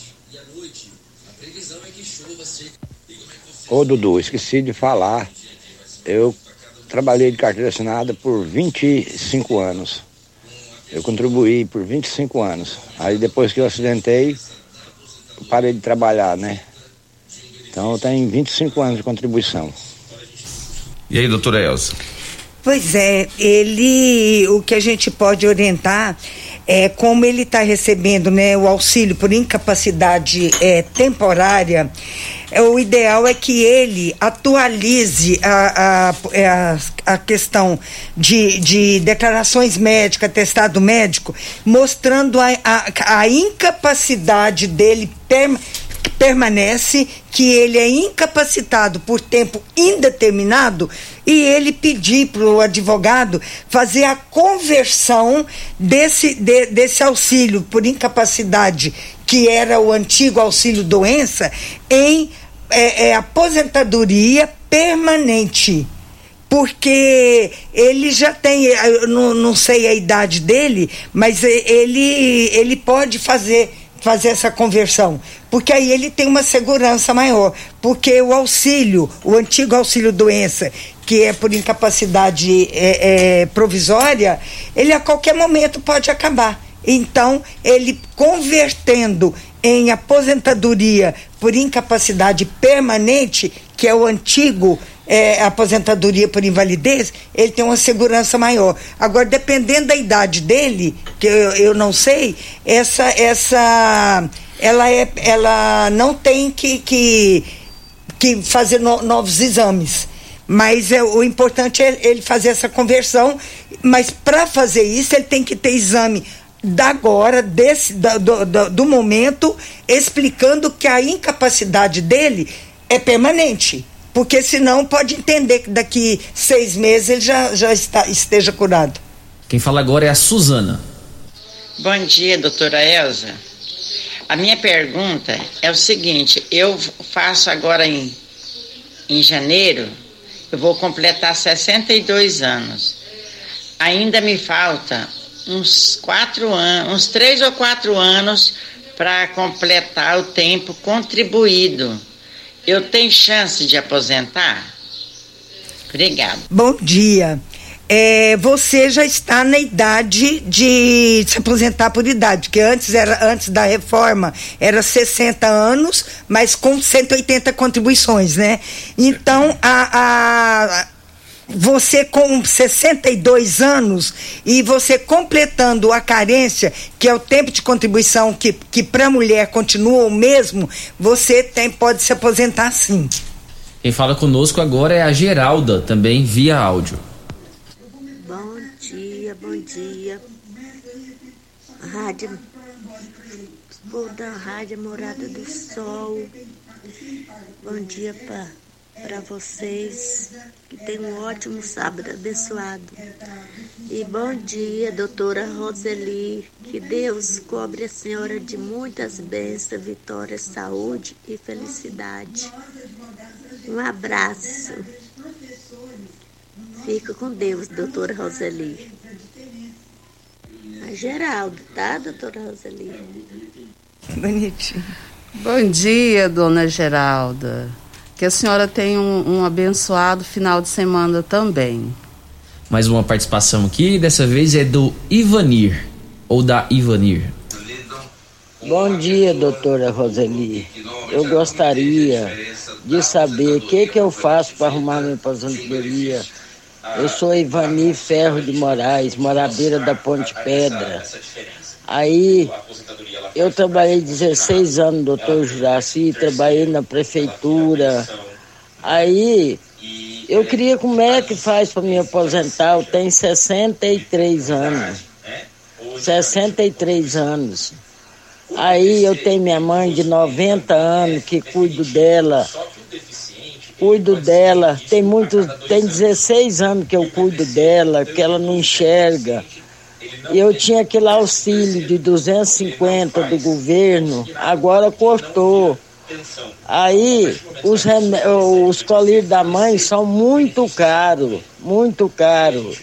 Ô Dudu, esqueci de falar. Eu trabalhei de carteira assinada por 25 anos. Eu contribuí por 25 anos. Aí depois que eu acidentei, eu parei de trabalhar, né? Então eu tenho 25 anos de contribuição. E aí, doutora Elza? Pois é, ele, o que a gente pode orientar é como ele está recebendo né, o auxílio por incapacidade é, temporária, é, o ideal é que ele atualize a, a, é, a, a questão de, de declarações médicas, atestado médico, mostrando a, a, a incapacidade dele perma, permanece que ele é incapacitado por tempo indeterminado e ele pedir para o advogado fazer a conversão desse, de, desse auxílio por incapacidade, que era o antigo auxílio doença, em é, é, aposentadoria permanente. Porque ele já tem, eu não, não sei a idade dele, mas ele, ele pode fazer fazer essa conversão, porque aí ele tem uma segurança maior, porque o auxílio, o antigo auxílio doença, que é por incapacidade é, é, provisória, ele a qualquer momento pode acabar. Então, ele convertendo em aposentadoria por incapacidade permanente, que é o antigo é, aposentadoria por invalidez, ele tem uma segurança maior. Agora, dependendo da idade dele, que eu, eu não sei, essa, essa, ela, é, ela não tem que, que, que fazer no, novos exames. Mas é, o importante é ele fazer essa conversão. Mas para fazer isso, ele tem que ter exame da agora, desse, da, do, do, do momento, explicando que a incapacidade dele é permanente porque senão pode entender que daqui seis meses ele já, já está, esteja curado. Quem fala agora é a Suzana. Bom dia, doutora Elza. A minha pergunta é o seguinte: eu faço agora em, em janeiro, eu vou completar 62 anos. Ainda me falta uns quatro anos, uns três ou quatro anos para completar o tempo contribuído. Eu tenho chance de aposentar? Obrigada. Bom dia. É, você já está na idade de se aposentar por idade, que antes era antes da reforma era 60 anos, mas com 180 contribuições, né? Então a, a você com 62 anos e você completando a carência, que é o tempo de contribuição que, que para a mulher continua o mesmo, você tem, pode se aposentar sim. Quem fala conosco agora é a Geralda, também via áudio. Bom dia, bom dia. Rádio. Vou da Rádio Morada do Sol. Bom dia para vocês. Que tenham um ótimo sábado abençoado. E bom dia, doutora Roseli. Que Deus cobre a senhora de muitas bênçãos, vitórias, saúde e felicidade. Um abraço. Fica com Deus, doutora Roseli. A Geraldo, tá, doutora Roseli? Bonitinho. Bom dia, dona Geralda. Que a senhora tenha um, um abençoado final de semana também. Mais uma participação aqui, dessa vez é do Ivanir, ou da Ivanir. Bom dia, doutora Roseli. Eu gostaria de saber o que, que eu faço para arrumar minha aposentadoria. Eu sou Ivani Ferro de Moraes, moradeira da Ponte Pedra. Aí eu trabalhei 16 anos, doutor Juraci, trabalhei na prefeitura. Aí eu queria como é que faz para me aposentar. Eu tenho 63 anos. 63 anos. Aí eu tenho minha mãe de 90 anos que cuido dela cuido dela. Tem muito, tem 16 anos que eu cuido dela, que ela não enxerga. Eu tinha aquele auxílio de 250 do governo, agora cortou. Aí os, os colírios da mãe são muito caros, muito caros.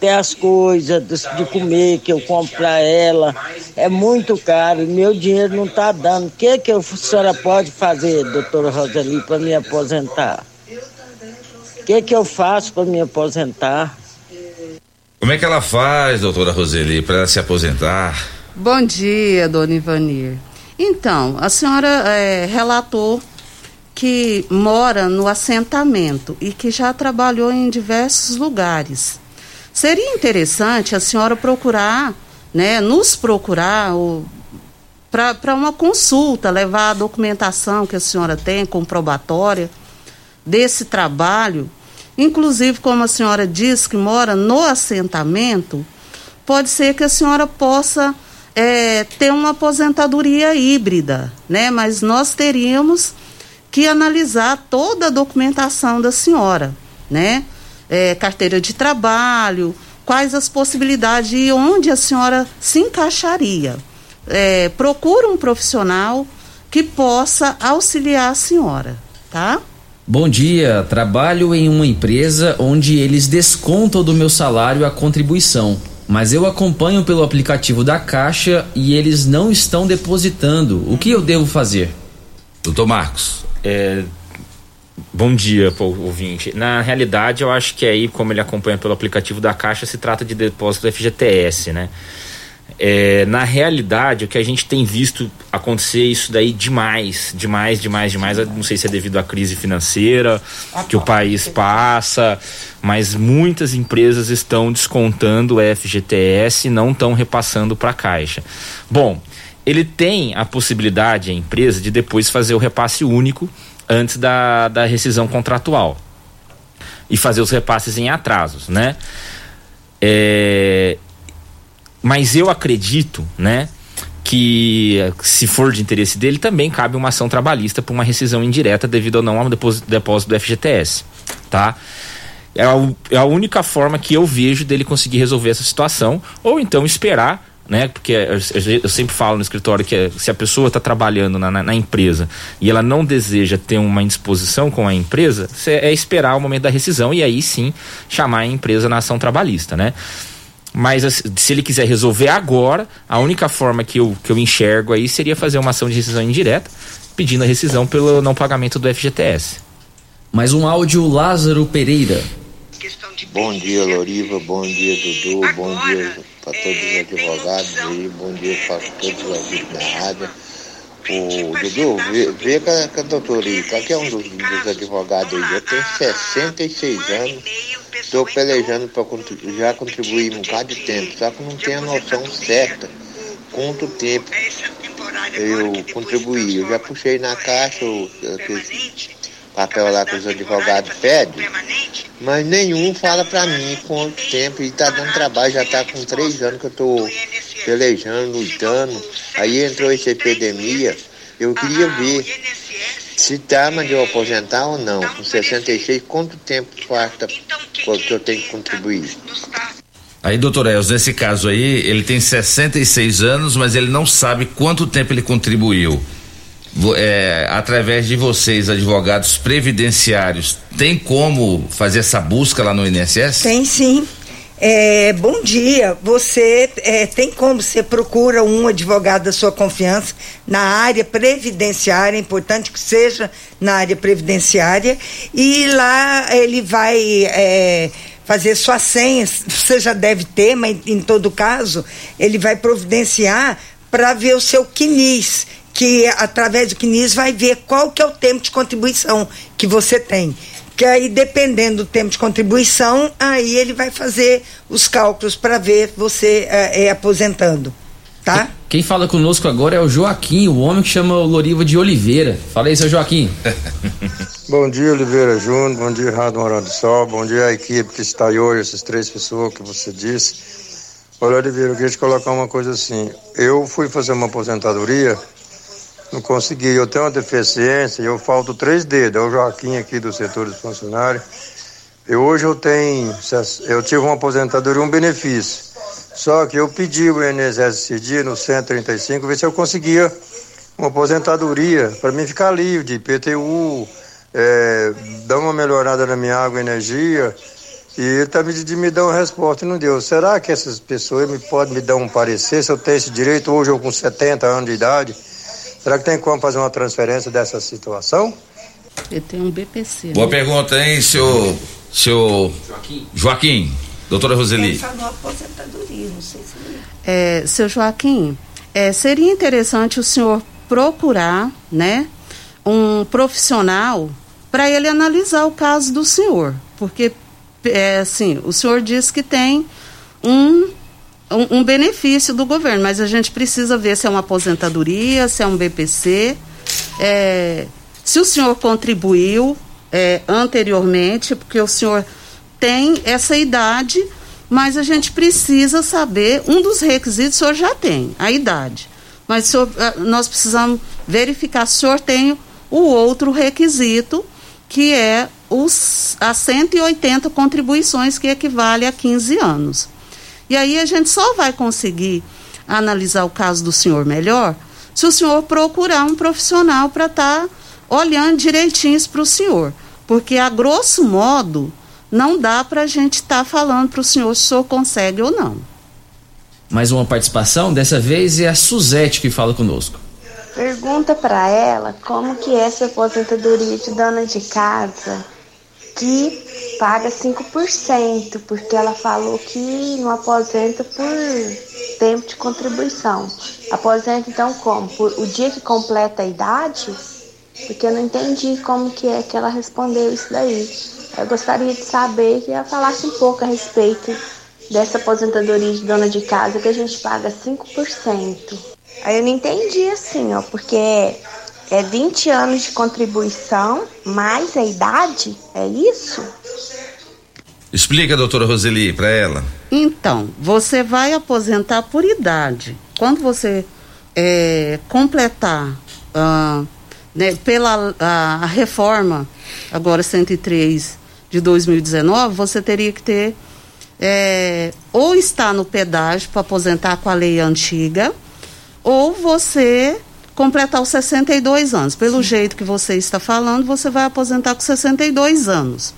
Tem as coisas de comer que eu compro para ela, é muito caro. Meu dinheiro não está dando. O que, que a senhora pode fazer, doutora Roseli, para me aposentar? O que, que eu faço para me aposentar? Como é que ela faz, doutora Roseli, para se aposentar? Bom dia, dona Ivanir. Então, a senhora é, relatou que mora no assentamento e que já trabalhou em diversos lugares. Seria interessante a senhora procurar, né, nos procurar para uma consulta, levar a documentação que a senhora tem, comprobatória, desse trabalho. Inclusive, como a senhora diz que mora no assentamento, pode ser que a senhora possa é, ter uma aposentadoria híbrida, né? Mas nós teríamos que analisar toda a documentação da senhora, né? É, carteira de trabalho, quais as possibilidades e onde a senhora se encaixaria. É, procura um profissional que possa auxiliar a senhora, tá? Bom dia, trabalho em uma empresa onde eles descontam do meu salário a contribuição mas eu acompanho pelo aplicativo da Caixa e eles não estão depositando. O que eu devo fazer? Doutor Marcos. É, bom dia, ouvinte. Na realidade, eu acho que aí, como ele acompanha pelo aplicativo da Caixa, se trata de depósito FGTS, né? É, na realidade, o que a gente tem visto acontecer isso daí demais, demais, demais, demais. não sei se é devido à crise financeira que o país passa, mas muitas empresas estão descontando o FGTS e não estão repassando para a Caixa. Bom, ele tem a possibilidade, a empresa, de depois fazer o repasse único antes da, da rescisão contratual e fazer os repasses em atrasos, né? É, mas eu acredito, né, que se for de interesse dele, também cabe uma ação trabalhista por uma rescisão indireta devido ou não ao depósito, do FGTS, tá? É a, é a única forma que eu vejo dele conseguir resolver essa situação, ou então esperar né? Porque eu, sempre falo no escritório que se a pessoa está trabalhando na, na, na, empresa e ela não deseja ter uma indisposição com a empresa, é esperar o momento da rescisão e aí sim chamar a empresa na ação trabalhista, né? Mas assim, se ele quiser resolver agora, a única forma que eu, que eu enxergo aí seria fazer uma ação de rescisão indireta, pedindo a rescisão pelo não pagamento do FGTS. Mais um áudio, Lázaro Pereira. Bom dia, Loriva. Bom dia, Dudu. Bom dia para todos os advogados aí. Bom dia para todos os ouvintes da rádio. O Dudu, vê, vê com, a, com a doutora aí, qualquer um dos, dos advogados aí. Eu tenho 66 anos, estou pelejando para já contribuir um bocado de tempo, só que não tenho a noção certa quanto tempo eu contribuí. Eu já puxei na caixa o aquele papel lá que os advogados pedem, mas nenhum fala para mim quanto tempo e tá dando trabalho, já tá com três anos que eu tô pelejando, lutando. Aí entrou essa epidemia, eu queria ver se dá de eu aposentar ou não. Com 66, quanto tempo falta que eu tenho que contribuir? Aí, doutor Els, nesse caso aí, ele tem 66 anos, mas ele não sabe quanto tempo ele contribuiu. É, através de vocês, advogados previdenciários, tem como fazer essa busca lá no INSS? Tem sim. É, bom dia. Você é, tem como você procura um advogado da sua confiança na área previdenciária, é importante que seja na área previdenciária, e lá ele vai é, fazer suas senhas. Você já deve ter, mas em todo caso, ele vai providenciar para ver o seu CNIS que através do CNIS vai ver qual que é o tempo de contribuição que você tem. Que aí, dependendo do tempo de contribuição, aí ele vai fazer os cálculos para ver você é, é, aposentando. Tá? Quem fala conosco agora é o Joaquim, o homem que chama o Loriva de Oliveira. Fala aí, seu Joaquim. bom dia, Oliveira Júnior. Bom dia, Rádio Morado do Sol. Bom dia, a equipe que está aí hoje, essas três pessoas que você disse. Olha, Oliveira, eu queria te colocar uma coisa assim. Eu fui fazer uma aposentadoria não consegui. Eu tenho uma deficiência eu falto três dedos. É o Joaquim aqui do setor dos funcionários. E hoje eu tenho, eu tive uma aposentadoria, um benefício. Só que eu pedi o INSS esse dia, no 135, ver se eu conseguia uma aposentadoria para mim ficar livre de IPTU, é, dar uma melhorada na minha água e energia. E ele tá me, de me dar uma resposta e não deu. Será que essas pessoas me podem me dar um parecer se eu tenho esse direito hoje eu com 70 anos de idade? Será que tem como fazer uma transferência dessa situação? Ele tem um BPC. Boa né? pergunta, hein, seu, seu Joaquim. Joaquim. Doutora Roseli. Aposentadoria, não sei se... É, seu Joaquim, é, seria interessante o senhor procurar, né, um profissional para ele analisar o caso do senhor, porque, é, assim, o senhor disse que tem um um, um, benefício do governo, mas a gente precisa ver se é uma aposentadoria, se é um BPC, é, se o senhor contribuiu é, anteriormente, porque o senhor tem essa idade, mas a gente precisa saber, um dos requisitos o senhor já tem, a idade. Mas senhor, nós precisamos verificar se o senhor tem o outro requisito, que é os, as 180 contribuições, que equivale a 15 anos. E aí a gente só vai conseguir analisar o caso do senhor melhor se o senhor procurar um profissional para estar tá olhando direitinho para o senhor. Porque, a grosso modo, não dá para a gente estar tá falando para o senhor se o senhor consegue ou não. Mais uma participação, dessa vez é a Suzete que fala conosco. Pergunta para ela como que é essa aposentadoria de dona de casa que paga 5%, porque ela falou que não aposenta por tempo de contribuição. Aposenta então como? Por o dia que completa a idade? Porque eu não entendi como que é que ela respondeu isso daí. Eu gostaria de saber que ela falasse um pouco a respeito dessa aposentadoria de dona de casa que a gente paga 5%. Aí eu não entendi assim, ó, porque é 20 anos de contribuição mais a idade? É isso? Explica, doutora Roseli, para ela. Então, você vai aposentar por idade. Quando você é, completar uh, né, pela a, a, reforma, agora 103 de 2019, você teria que ter é, ou estar no pedágio para aposentar com a lei antiga, ou você completar os 62 anos. Pelo jeito que você está falando, você vai aposentar com 62 anos.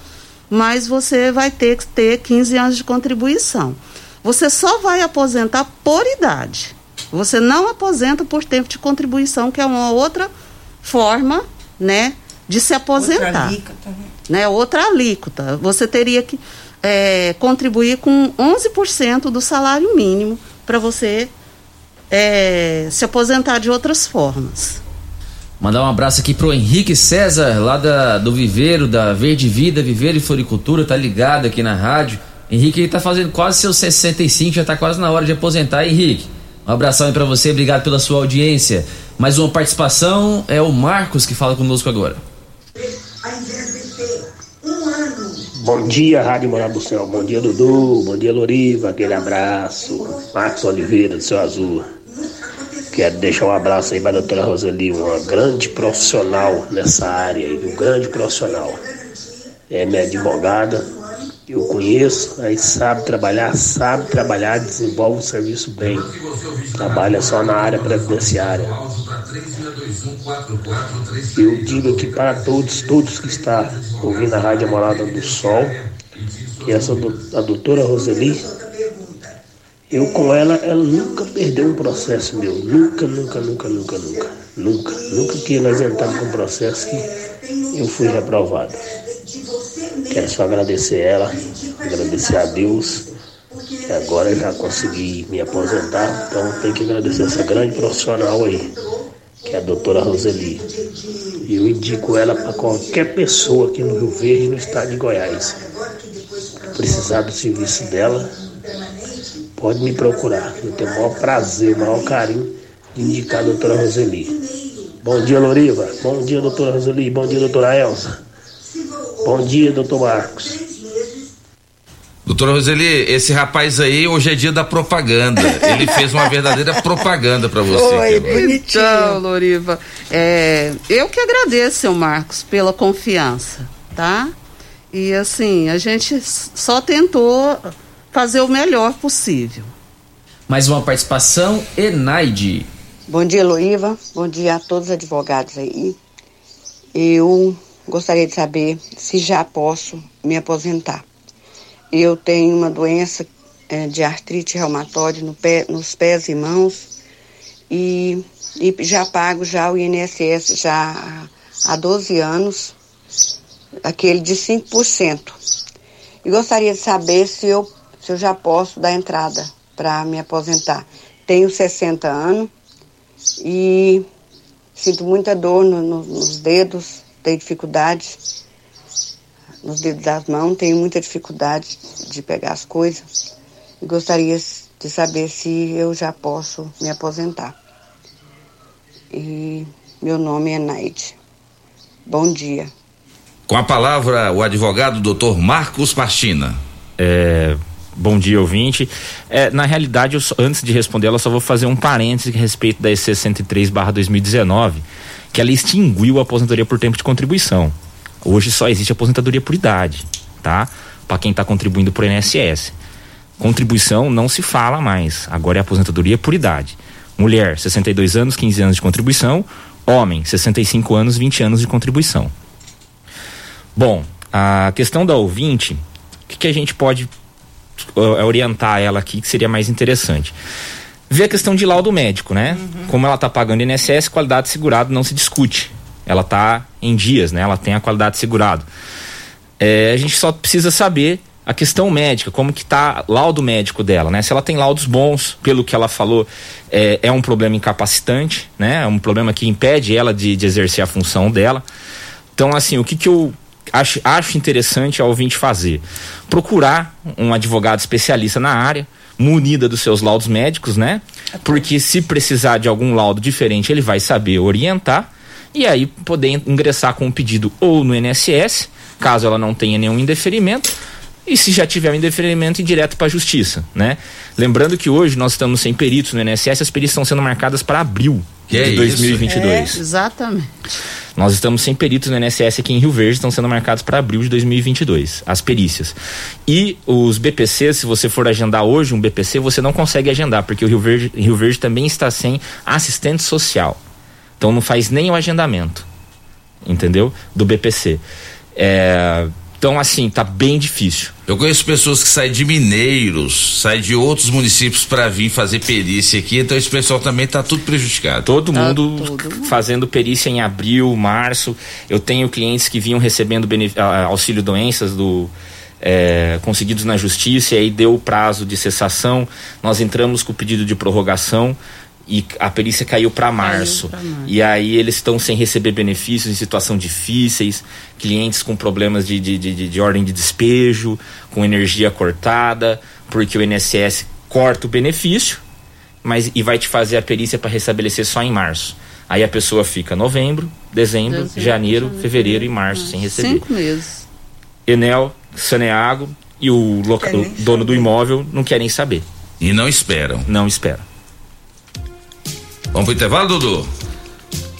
Mas você vai ter que ter 15 anos de contribuição. você só vai aposentar por idade. Você não aposenta por tempo de contribuição, que é uma outra forma, né, de se aposentar. Outra alíquota. Né, outra alíquota. Você teria que é, contribuir com 11% do salário mínimo para você é, se aposentar de outras formas. Mandar um abraço aqui pro Henrique César, lá da, do Viveiro, da Verde Vida, Viveiro e Floricultura, tá ligado aqui na rádio. Henrique ele tá fazendo quase seus 65, já tá quase na hora de aposentar, Henrique. Um abração aí pra você, obrigado pela sua audiência. Mais uma participação é o Marcos que fala conosco agora. Bom dia, Rádio Morada do Céu. Bom dia, Dudu. Bom dia, Loriva. Aquele abraço. Marcos Oliveira, do Céu Azul. Quero deixar um abraço aí para a doutora Roseli, uma grande profissional nessa área, um grande profissional. É minha advogada, eu conheço, aí sabe trabalhar, sabe trabalhar, desenvolve o serviço bem. Trabalha só na área previdenciária. Eu digo aqui para todos, todos que estão ouvindo a Rádio Morada do Sol, que essa a doutora Roseli eu com ela, ela nunca perdeu um processo meu. Nunca, nunca, nunca, nunca, nunca. Nunca. Nunca que nós entramos com um processo que eu fui reprovado. Quero só agradecer ela, agradecer a Deus. Agora já consegui me aposentar. Então tenho que agradecer essa grande profissional aí, que é a doutora Roseli. E eu indico ela para qualquer pessoa aqui no Rio Verde, no estado de Goiás. Precisar do serviço dela, pode me procurar. Eu tenho o maior prazer, o maior carinho de indicar a doutora Roseli. Bom dia, Loriva. Bom dia, doutora Roseli. Bom dia, doutora Elsa. Bom dia, doutor Marcos. Doutora Roseli, esse rapaz aí hoje é dia da propaganda. Ele fez uma verdadeira propaganda para você. Oi, bonitinho. Então, Loriva, é, eu que agradeço, seu Marcos, pela confiança, tá? E assim, a gente só tentou fazer o melhor possível. Mais uma participação, Enaide. Bom dia, Loiva. Bom dia a todos os advogados aí. Eu gostaria de saber se já posso me aposentar. Eu tenho uma doença é, de artrite reumatoide no pé, nos pés e mãos e, e já pago já o INSS já há 12 anos, aquele de 5%. E gostaria de saber se eu se eu já posso dar entrada para me aposentar. Tenho 60 anos e sinto muita dor no, no, nos dedos, tenho dificuldade nos dedos das mãos, tenho muita dificuldade de pegar as coisas e gostaria de saber se eu já posso me aposentar. E meu nome é Naide. Bom dia. Com a palavra, o advogado doutor Marcos Pastina. É, Bom dia, ouvinte. É, na realidade, eu, antes de responder, ela só vou fazer um parênteses a respeito da EC 103/2019, que ela extinguiu a aposentadoria por tempo de contribuição. Hoje só existe aposentadoria por idade, tá? Para quem está contribuindo para o INSS. Contribuição não se fala mais. Agora é aposentadoria por idade. Mulher, 62 anos, 15 anos de contribuição. Homem, 65 anos, 20 anos de contribuição. Bom, a questão da ouvinte, o que, que a gente pode orientar ela aqui que seria mais interessante. Ver a questão de laudo médico, né? Uhum. Como ela está pagando INSS, qualidade segurado não se discute. Ela está em dias, né? Ela tem a qualidade segurado. É, a gente só precisa saber a questão médica, como que tá laudo médico dela, né? Se ela tem laudos bons, pelo que ela falou, é, é um problema incapacitante, né? É um problema que impede ela de, de exercer a função dela. Então, assim, o que que eu acho, acho interessante ao ouvinte fazer? Procurar um advogado especialista na área, munida dos seus laudos médicos, né? Porque se precisar de algum laudo diferente, ele vai saber orientar e aí poder ingressar com um pedido ou no INSS, caso ela não tenha nenhum indeferimento, e se já tiver um indeferimento, ir direto para a justiça, né? Lembrando que hoje nós estamos sem peritos no INSS, as perícias estão sendo marcadas para abril que de é 2022. É, exatamente. Nós estamos sem peritos no INSS aqui em Rio Verde, estão sendo marcados para abril de 2022, as perícias. E os BPC, se você for agendar hoje um BPC, você não consegue agendar, porque o Rio Verde, Rio Verde também está sem assistente social. Então não faz nem o agendamento, entendeu? Do BPC. É, Então, assim, tá bem difícil. Eu conheço pessoas que saem de Mineiros, saem de outros municípios para vir fazer perícia aqui, então esse pessoal também tá tudo prejudicado. Todo tá mundo todo. fazendo perícia em abril, março. Eu tenho clientes que vinham recebendo auxílio doenças do é, conseguidos na justiça e aí deu o prazo de cessação. Nós entramos com o pedido de prorrogação e a perícia caiu para março. março. E aí eles estão sem receber benefícios em situação difíceis, clientes com problemas de, de, de, de, ordem de despejo, com energia cortada, porque o INSS corta o benefício, mas e vai te fazer a perícia para restabelecer só em março. Aí a pessoa fica novembro, dezembro, dezembro janeiro, janeiro, fevereiro e março sem receber. Cinco meses. Enel, Saneago e o, loca, o dono do imóvel não querem saber. E não esperam. Não esperam. Vamos pro intervalo, Dudu?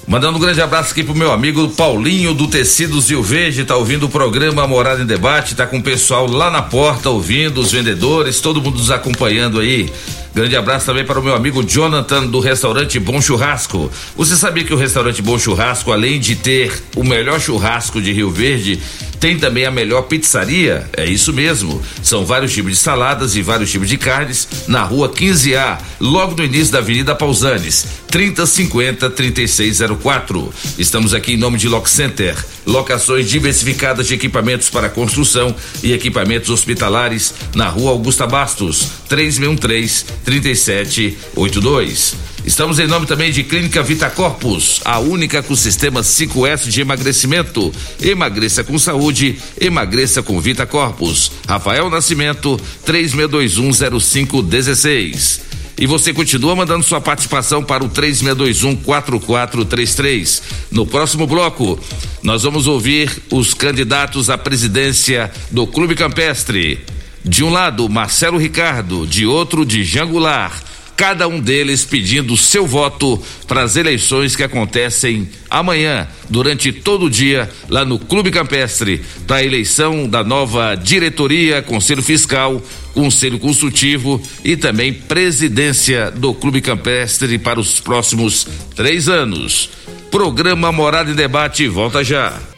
Mandando um grande abraço aqui pro meu amigo Paulinho do Tecidos Rio Verde, tá ouvindo o programa Morada em Debate, tá com o pessoal lá na porta ouvindo, os vendedores, todo mundo nos acompanhando aí. Grande abraço também para o meu amigo Jonathan do restaurante Bom Churrasco. Você sabia que o restaurante Bom Churrasco, além de ter o melhor churrasco de Rio Verde, tem também a melhor pizzaria? É isso mesmo. São vários tipos de saladas e vários tipos de carnes na rua 15A, logo no início da Avenida Pausanes, 3050 3604. Estamos aqui em nome de Lock Center, locações diversificadas de equipamentos para construção e equipamentos hospitalares na rua Augusta Bastos, 3613 3782. Estamos em nome também de Clínica Vita Corpus, a única com sistema 5S de emagrecimento. Emagreça com saúde, emagreça com Vita Corpus. Rafael Nascimento, 36210516. E você continua mandando sua participação para o 36214433. No próximo bloco, nós vamos ouvir os candidatos à presidência do Clube Campestre. De um lado, Marcelo Ricardo, de outro, de Jangular cada um deles pedindo seu voto para as eleições que acontecem amanhã, durante todo o dia, lá no Clube Campestre, para a eleição da nova diretoria, Conselho Fiscal, Conselho Consultivo e também presidência do Clube Campestre para os próximos três anos. Programa Morada em Debate volta já.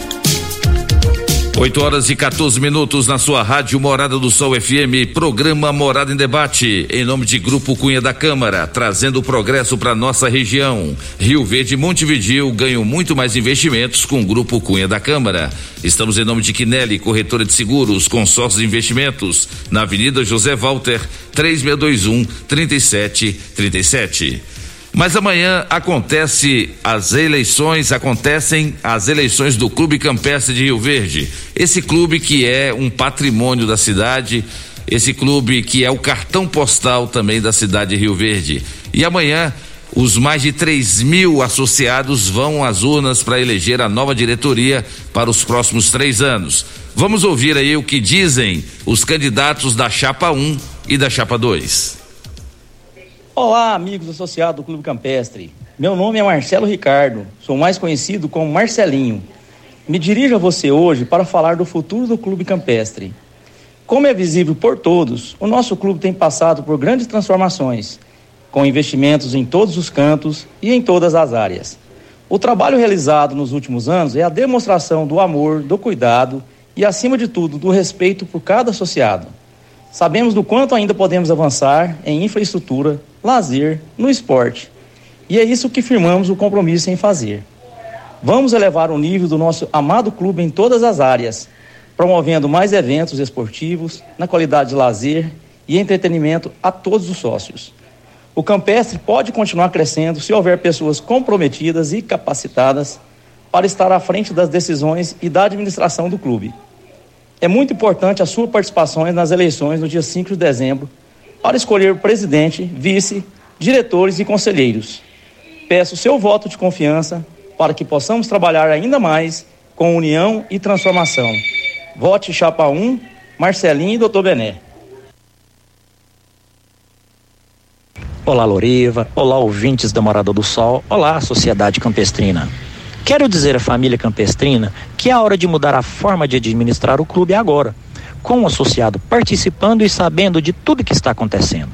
8 horas e 14 minutos na sua rádio Morada do Sol FM, programa Morada em Debate, em nome de Grupo Cunha da Câmara, trazendo progresso para nossa região. Rio Verde e Montevidil ganham muito mais investimentos com o Grupo Cunha da Câmara. Estamos em nome de Quinelli, corretora de seguros, consórcios de investimentos, na Avenida José Walter, 3621 3737. Mas amanhã acontece as eleições, acontecem as eleições do Clube Campestre de Rio Verde. Esse clube que é um patrimônio da cidade, esse clube que é o cartão postal também da cidade de Rio Verde. E amanhã os mais de 3 mil associados vão às urnas para eleger a nova diretoria para os próximos três anos. Vamos ouvir aí o que dizem os candidatos da Chapa 1 e da Chapa 2. Olá, amigos associados do Clube Campestre. Meu nome é Marcelo Ricardo, sou mais conhecido como Marcelinho. Me dirijo a você hoje para falar do futuro do Clube Campestre. Como é visível por todos, o nosso clube tem passado por grandes transformações, com investimentos em todos os cantos e em todas as áreas. O trabalho realizado nos últimos anos é a demonstração do amor, do cuidado e, acima de tudo, do respeito por cada associado. Sabemos do quanto ainda podemos avançar em infraestrutura, lazer, no esporte. E é isso que firmamos o compromisso em fazer. Vamos elevar o nível do nosso amado clube em todas as áreas, promovendo mais eventos esportivos, na qualidade de lazer e entretenimento a todos os sócios. O campestre pode continuar crescendo se houver pessoas comprometidas e capacitadas para estar à frente das decisões e da administração do clube. É muito importante a sua participação nas eleições no dia 5 de dezembro para escolher presidente, vice, diretores e conselheiros. Peço seu voto de confiança para que possamos trabalhar ainda mais com união e transformação. Vote Chapa 1, Marcelinho e Doutor Bené. Olá, Loriva. Olá, ouvintes da Morada do Sol. Olá, sociedade campestrina. Quero dizer à família campestrina que é a hora de mudar a forma de administrar o clube agora, com o associado participando e sabendo de tudo que está acontecendo.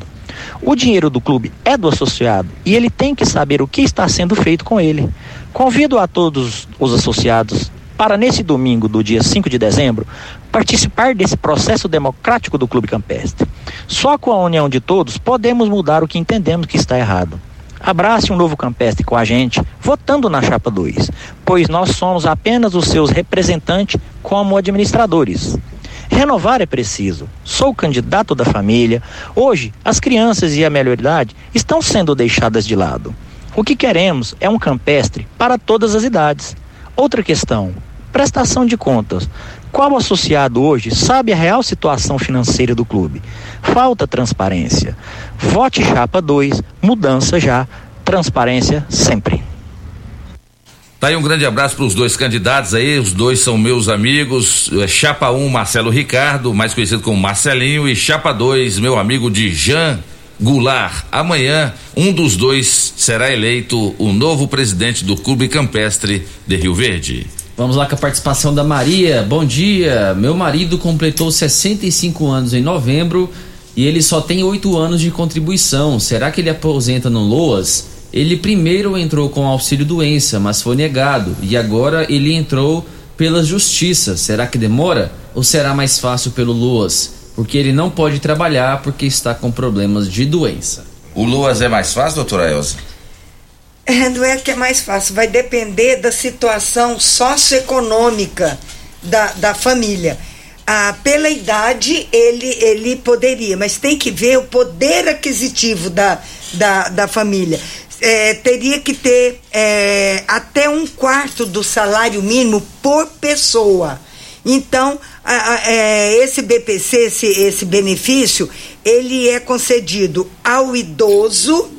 O dinheiro do clube é do associado e ele tem que saber o que está sendo feito com ele. Convido a todos os associados para, nesse domingo do dia 5 de dezembro, participar desse processo democrático do Clube Campestre. Só com a união de todos podemos mudar o que entendemos que está errado. Abrace um novo campestre com a gente, votando na chapa 2, pois nós somos apenas os seus representantes como administradores. Renovar é preciso. Sou candidato da família. Hoje, as crianças e a melhor idade estão sendo deixadas de lado. O que queremos é um campestre para todas as idades. Outra questão: prestação de contas. Qual associado hoje sabe a real situação financeira do clube? Falta transparência. Vote Chapa 2, mudança já, transparência sempre. Tá aí um grande abraço para os dois candidatos aí, os dois são meus amigos, é Chapa 1, um, Marcelo Ricardo, mais conhecido como Marcelinho, e Chapa 2, meu amigo de Jean Goulart. Amanhã, um dos dois será eleito o novo presidente do Clube Campestre de Rio Verde. Vamos lá com a participação da Maria. Bom dia. Meu marido completou 65 anos em novembro e ele só tem oito anos de contribuição. Será que ele aposenta no Loas? Ele primeiro entrou com auxílio doença, mas foi negado e agora ele entrou pela justiça. Será que demora ou será mais fácil pelo Loas? Porque ele não pode trabalhar porque está com problemas de doença. O Loas é mais fácil, doutora Elza? É, não é que é mais fácil, vai depender da situação socioeconômica da, da família. Ah, pela idade, ele, ele poderia, mas tem que ver o poder aquisitivo da, da, da família. É, teria que ter é, até um quarto do salário mínimo por pessoa. Então, a, a, é, esse BPC, esse, esse benefício, ele é concedido ao idoso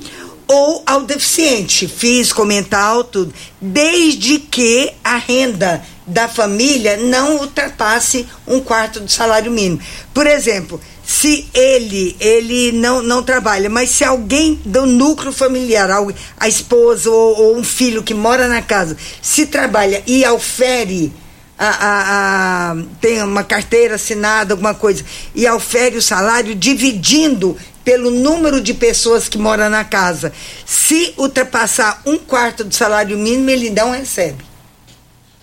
ou ao deficiente físico, mental, tudo, desde que a renda da família não ultrapasse um quarto do salário mínimo. Por exemplo, se ele ele não, não trabalha, mas se alguém do núcleo familiar, a esposa ou, ou um filho que mora na casa, se trabalha e aufere a, a, a, tem uma carteira assinada, alguma coisa, e aufere o salário dividindo pelo número de pessoas que moram na casa. Se ultrapassar um quarto do salário mínimo, ele não recebe.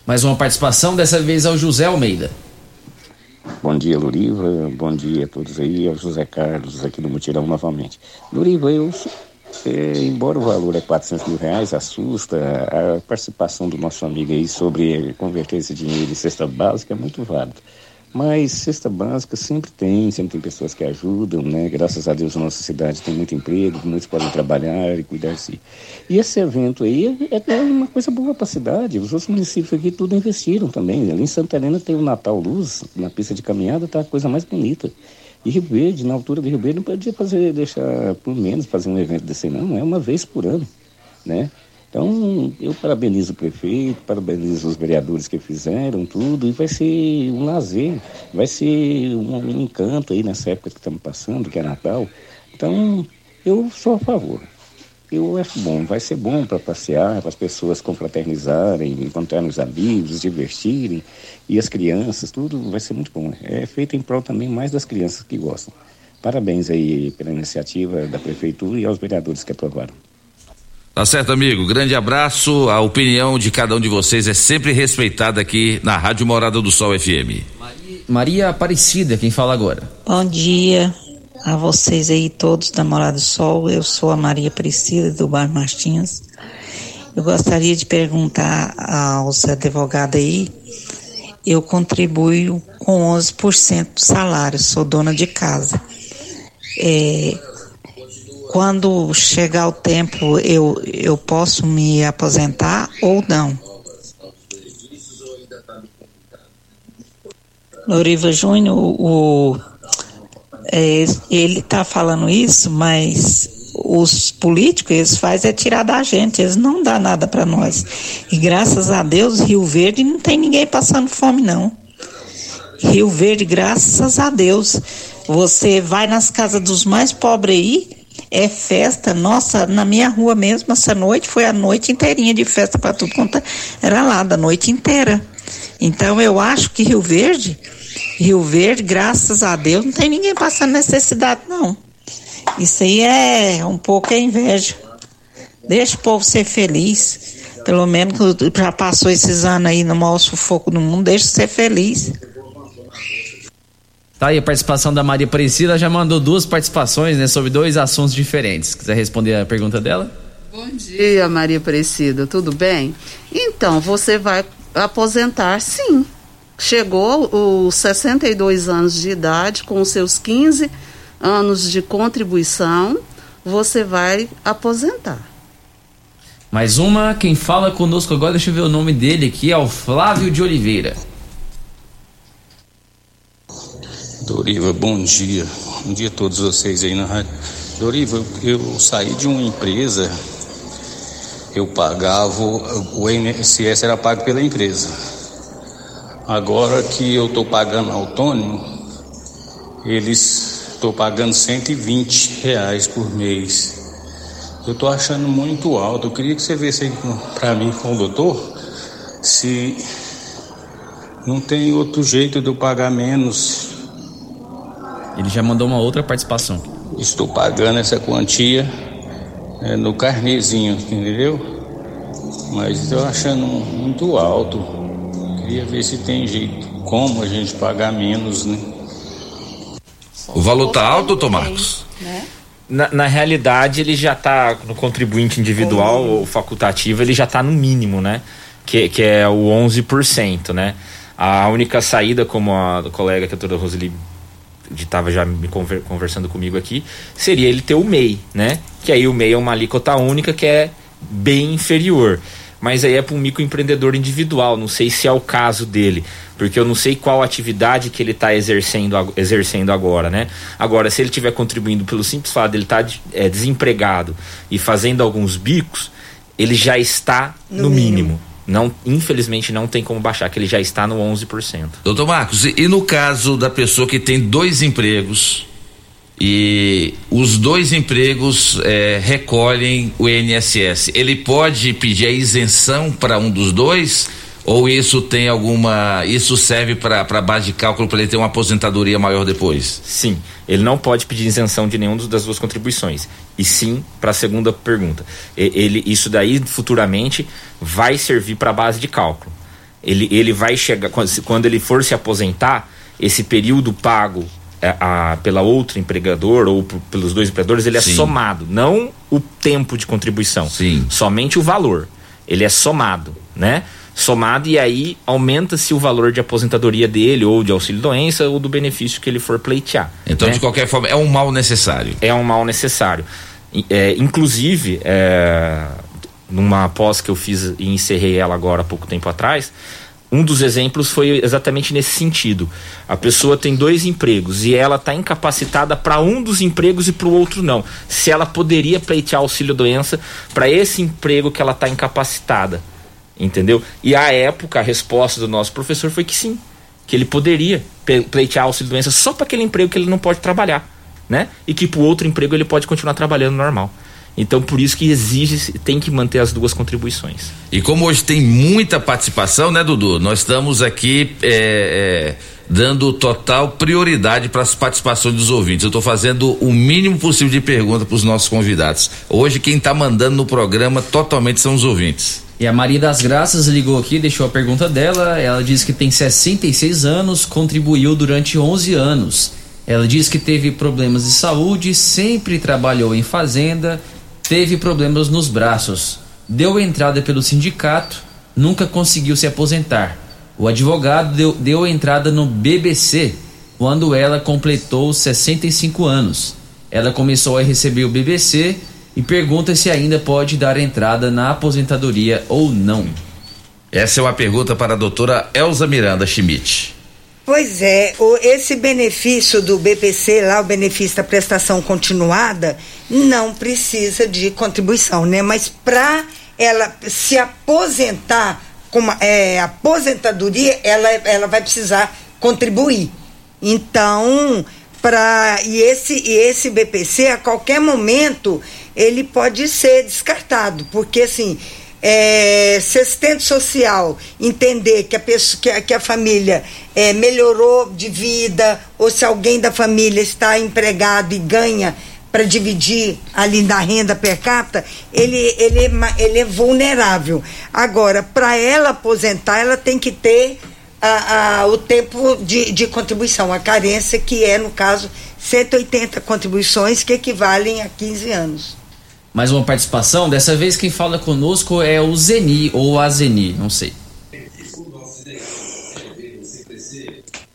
Mais uma participação, dessa vez ao José Almeida. Bom dia, Luriva. Bom dia a todos aí. É o José Carlos aqui do Mutirão novamente. Luriva, eu, é, embora o valor é 400 mil reais, assusta, a participação do nosso amigo aí sobre converter esse dinheiro em cesta básica é muito válida. Mas cesta básica sempre tem, sempre tem pessoas que ajudam, né? Graças a Deus a nossa cidade tem muito emprego, muitos podem trabalhar e cuidar de si. E esse evento aí é, é uma coisa boa para a cidade. Os outros municípios aqui tudo investiram também. Ali em Santa Helena tem o Natal Luz, na pista de caminhada tá a coisa mais bonita. E Rio Verde, na altura de Rio Verde, não podia fazer, deixar por menos fazer um evento desse não, é uma vez por ano, né? Então, eu parabenizo o prefeito, parabenizo os vereadores que fizeram tudo, e vai ser um lazer, vai ser um, um encanto aí nessa época que estamos passando, que é Natal. Então, eu sou a favor. Eu acho bom, vai ser bom para passear, para as pessoas confraternizarem, encontrarem os amigos, divertirem, e as crianças, tudo vai ser muito bom. É feito em prol também mais das crianças que gostam. Parabéns aí pela iniciativa da prefeitura e aos vereadores que aprovaram. Tá certo, amigo. Grande abraço. A opinião de cada um de vocês é sempre respeitada aqui na Rádio Morada do Sol FM. Maria Aparecida, quem fala agora. Bom dia a vocês aí todos da Morada do Sol. Eu sou a Maria Aparecida do Bar Martins. Eu gostaria de perguntar aos advogados aí. Eu contribuo com 11% do salário, sou dona de casa. É, quando chegar o tempo eu, eu posso me aposentar ou não. Loriva Júnior, o, é, ele está falando isso, mas os políticos eles fazem é tirar da gente, eles não dão nada para nós. E graças a Deus, Rio Verde não tem ninguém passando fome, não. Rio Verde, graças a Deus, você vai nas casas dos mais pobres aí, é festa. Nossa, na minha rua mesmo, essa noite foi a noite inteirinha de festa para tudo quanto era lá, da noite inteira. Então eu acho que Rio Verde, Rio Verde, graças a Deus, não tem ninguém passando necessidade, não. Isso aí é um pouco a inveja. Deixa o povo ser feliz. Pelo menos já passou esses anos aí no maior sufoco do mundo, deixa ser feliz. Tá aí a participação da Maria Priscila, já mandou duas participações, né, sobre dois assuntos diferentes. Quiser responder a pergunta dela? Bom dia, Maria Aparecida, tudo bem? Então, você vai aposentar sim. Chegou os 62 anos de idade, com seus 15 anos de contribuição, você vai aposentar. Mais uma, quem fala conosco agora, deixa eu ver o nome dele aqui, é o Flávio de Oliveira. Doriva, bom dia. Bom dia a todos vocês aí na rádio. Doriva, eu, saí de uma empresa, eu pagava, o INSS era pago pela empresa. Agora que eu estou pagando autônomo, eles estou pagando 120 reais por mês. Eu estou achando muito alto. Eu queria que você visse aí para mim com o doutor se não tem outro jeito de eu pagar menos ele já mandou uma outra participação. Estou pagando essa quantia é, no carnezinho, entendeu? Mas estou achando muito alto. Queria ver se tem jeito. Como a gente pagar menos, né? O valor tá alto, doutor Marcos? Na, na realidade, ele já está no contribuinte individual ou facultativo, ele já está no mínimo, né? Que, que é o 11%, né? A única saída, como a colega, que a doutora Roseli estava já me conver, conversando comigo aqui, seria ele ter o MEI, né? Que aí o MEI é uma alíquota única que é bem inferior. Mas aí é para um microempreendedor individual, não sei se é o caso dele, porque eu não sei qual atividade que ele está exercendo, exercendo agora, né? Agora, se ele estiver contribuindo pelo simples fato de ele estar tá, é, desempregado e fazendo alguns bicos, ele já está no, no mínimo. mínimo não, infelizmente não tem como baixar, que ele já está no 11%. Doutor Marcos, e, e no caso da pessoa que tem dois empregos e os dois empregos é, recolhem o INSS, ele pode pedir a isenção para um dos dois? Ou isso tem alguma. Isso serve para base de cálculo para ele ter uma aposentadoria maior depois? Sim. Ele não pode pedir isenção de nenhuma das duas contribuições. E sim para a segunda pergunta. Ele, isso daí futuramente vai servir para base de cálculo. Ele, ele vai chegar. Quando ele for se aposentar, esse período pago é, a, pela outra empregador ou pelos dois empregadores, ele é sim. somado, não o tempo de contribuição. Sim. Somente o valor. Ele é somado, né? Somado e aí aumenta-se o valor de aposentadoria dele ou de auxílio doença ou do benefício que ele for pleitear. Então, né? de qualquer forma, é um mal necessário. É um mal necessário. É, inclusive, é, numa pós que eu fiz e encerrei ela agora há pouco tempo atrás, um dos exemplos foi exatamente nesse sentido. A pessoa tem dois empregos e ela está incapacitada para um dos empregos e para o outro não. Se ela poderia pleitear auxílio doença para esse emprego que ela está incapacitada entendeu? E à época a resposta do nosso professor foi que sim, que ele poderia pleitear auxílio doença só para aquele emprego que ele não pode trabalhar, né? E que para outro emprego ele pode continuar trabalhando normal. Então, por isso que exige, tem que manter as duas contribuições. E como hoje tem muita participação, né, Dudu? Nós estamos aqui é, é, dando total prioridade para as participações dos ouvintes. Eu estou fazendo o mínimo possível de pergunta para os nossos convidados. Hoje, quem está mandando no programa totalmente são os ouvintes. E a Maria das Graças ligou aqui, deixou a pergunta dela. Ela diz que tem 66 anos, contribuiu durante 11 anos. Ela diz que teve problemas de saúde, sempre trabalhou em fazenda, teve problemas nos braços. Deu entrada pelo sindicato, nunca conseguiu se aposentar. O advogado deu, deu entrada no BBC quando ela completou 65 anos. Ela começou a receber o BBC e pergunta se ainda pode dar entrada na aposentadoria ou não. Essa é uma pergunta para a doutora Elza Miranda Schmidt. Pois é, o, esse benefício do BPC, lá o benefício da prestação continuada, não precisa de contribuição, né? Mas para ela se aposentar com é, aposentadoria, ela, ela vai precisar contribuir. Então, para e esse e esse BPC a qualquer momento ele pode ser descartado, porque assim é, se assistente social entender que a, pessoa, que a, que a família é, melhorou de vida, ou se alguém da família está empregado e ganha para dividir ali na renda per capita, ele, ele, é ele é vulnerável. Agora, para ela aposentar, ela tem que ter a, a, o tempo de, de contribuição, a carência, que é, no caso, 180 contribuições, que equivalem a 15 anos. Mais uma participação. Dessa vez quem fala conosco é o Zeni ou a Zeni, não sei.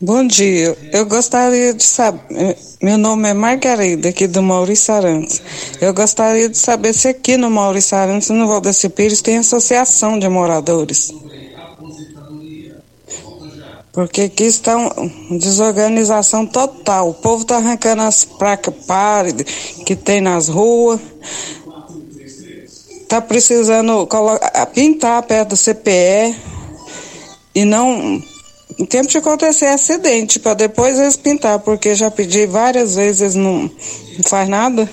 Bom dia. Eu gostaria de saber. Meu nome é Margarida, aqui do Maurício Arantes. Eu gostaria de saber se aqui no Maurício Arantes, no Valdeci Pires, tem associação de moradores. Porque aqui está uma desorganização total. O povo está arrancando as placas pálidas que tem nas ruas tá precisando pintar perto do CPE e não em tempo de acontecer acidente para depois eles pintar, porque já pedi várias vezes não, não faz nada.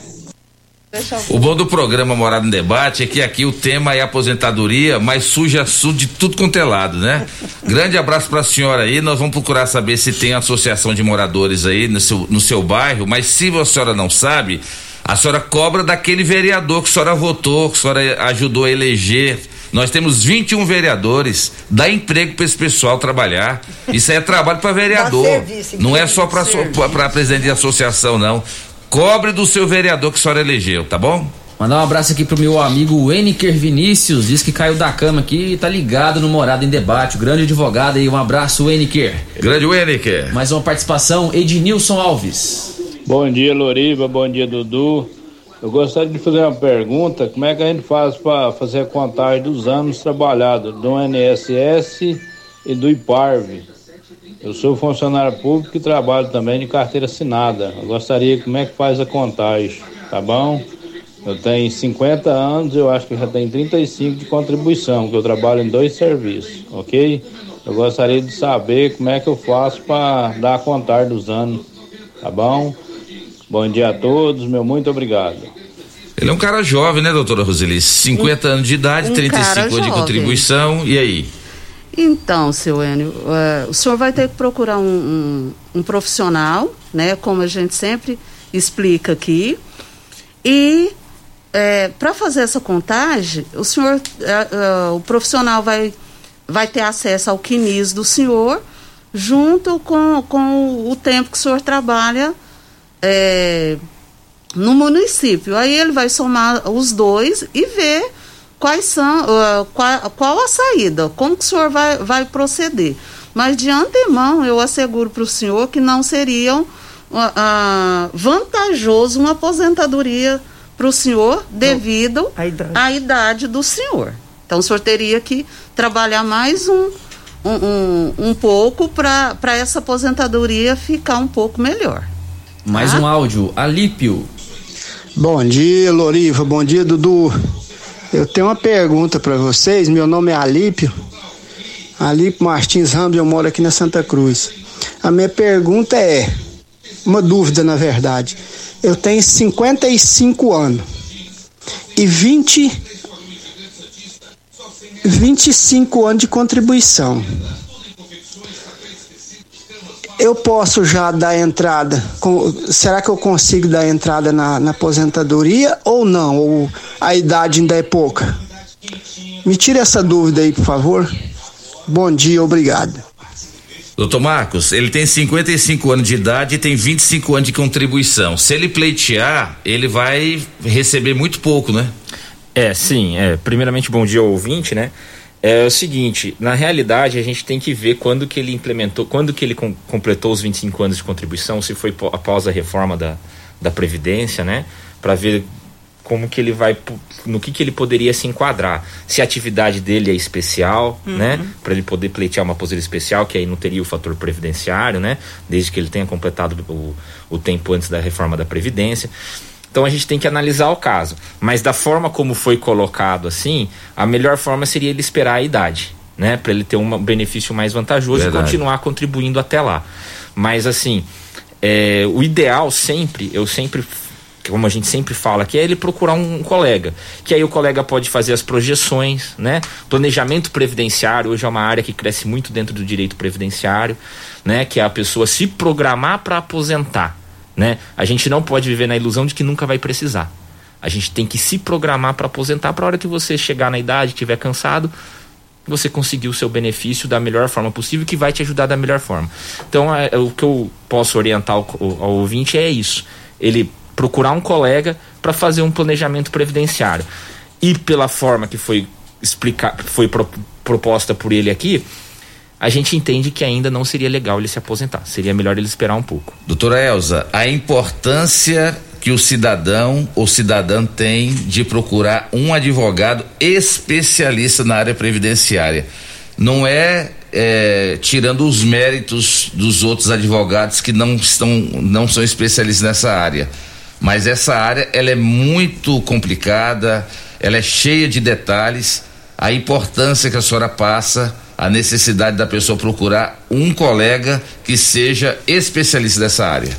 O bom do programa Morada em Debate é que aqui o tema é aposentadoria, mas suja assunto de tudo quanto é lado, né? Grande abraço para a senhora aí. Nós vamos procurar saber se tem associação de moradores aí no seu, no seu bairro, mas se a senhora não sabe, a senhora cobra daquele vereador que a senhora votou, que a senhora ajudou a eleger. Nós temos 21 vereadores, dá emprego para esse pessoal trabalhar. Isso aí é trabalho para vereador. Serviço, não é só para presidente de associação, não. Cobre do seu vereador que a senhora elegeu, tá bom? Mandar um abraço aqui pro meu amigo Weniker Vinícius, diz que caiu da cama aqui e tá ligado no Morada em Debate, o grande advogado aí, um abraço Weniker. Grande Weniker. Mais uma participação, Ednilson Alves. Bom dia, Loriva. Bom dia, Dudu. Eu gostaria de fazer uma pergunta: como é que a gente faz para fazer a contagem dos anos trabalhados do INSS e do IPARV? Eu sou funcionário público e trabalho também de carteira assinada. Eu gostaria como é que faz a contagem, tá bom? Eu tenho 50 anos, eu acho que já tenho 35 de contribuição, que eu trabalho em dois serviços, ok? Eu gostaria de saber como é que eu faço para dar a contagem dos anos, tá bom? Bom dia a todos, meu muito obrigado. Ele é um cara jovem, né, doutora Roseli? 50 um, anos de idade, um 35 anos de contribuição, e aí? Então, seu Enio, uh, o senhor vai ter que procurar um, um, um, profissional, né, como a gente sempre explica aqui, e é, para fazer essa contagem, o senhor, uh, uh, o profissional vai, vai ter acesso ao quinis do senhor, junto com, com o tempo que o senhor trabalha é, no município. Aí ele vai somar os dois e ver quais são, uh, qual, qual, a saída, como que o senhor vai, vai proceder. Mas de antemão eu asseguro para o senhor que não seriam uh, uh, vantajoso uma aposentadoria para o senhor devido à idade do senhor. Então o senhor teria que trabalhar mais um, um, um, um pouco para essa aposentadoria ficar um pouco melhor. Mais ah? um áudio, Alípio. Bom dia, Loriva. Bom dia, Dudu. Eu tenho uma pergunta para vocês. Meu nome é Alípio. Alípio Martins Ramos, eu moro aqui na Santa Cruz. A minha pergunta é, uma dúvida na verdade. Eu tenho 55 anos e 20 25 anos de contribuição eu posso já dar entrada? Com, será que eu consigo dar entrada na, na, aposentadoria ou não? Ou a idade ainda é pouca? Me tire essa dúvida aí, por favor. Bom dia, obrigado. Doutor Marcos, ele tem 55 anos de idade e tem 25 anos de contribuição. Se ele pleitear, ele vai receber muito pouco, né? É, sim. É. Primeiramente, bom dia ao ouvinte, né? É o seguinte, na realidade a gente tem que ver quando que ele implementou, quando que ele com, completou os 25 anos de contribuição, se foi após a reforma da, da Previdência, né? Para ver como que ele vai, no que que ele poderia se enquadrar. Se a atividade dele é especial, uhum. né? Para ele poder pleitear uma aposentadoria especial, que aí não teria o fator previdenciário, né? Desde que ele tenha completado o, o tempo antes da reforma da Previdência. Então a gente tem que analisar o caso. Mas da forma como foi colocado assim, a melhor forma seria ele esperar a idade, né? Para ele ter um benefício mais vantajoso Verdade. e continuar contribuindo até lá. Mas assim, é, o ideal sempre, eu sempre como a gente sempre fala, que é ele procurar um colega. Que aí o colega pode fazer as projeções, né? Planejamento previdenciário hoje é uma área que cresce muito dentro do direito previdenciário, né? Que é a pessoa se programar para aposentar, né? A gente não pode viver na ilusão de que nunca vai precisar. A gente tem que se programar para aposentar para a hora que você chegar na idade, estiver cansado, você conseguir o seu benefício da melhor forma possível, que vai te ajudar da melhor forma. Então, é, é o que eu posso orientar ao, ao ouvinte é isso. Ele procurar um colega para fazer um planejamento previdenciário. E pela forma que foi explicar, foi pro, proposta por ele aqui, a gente entende que ainda não seria legal ele se aposentar. Seria melhor ele esperar um pouco. Doutora Elza, a importância que o cidadão ou cidadã tem de procurar um advogado especialista na área previdenciária. Não é, é, tirando os méritos dos outros advogados que não, estão, não são especialistas nessa área mas essa área ela é muito complicada, ela é cheia de detalhes. A importância que a senhora passa, a necessidade da pessoa procurar um colega que seja especialista dessa área.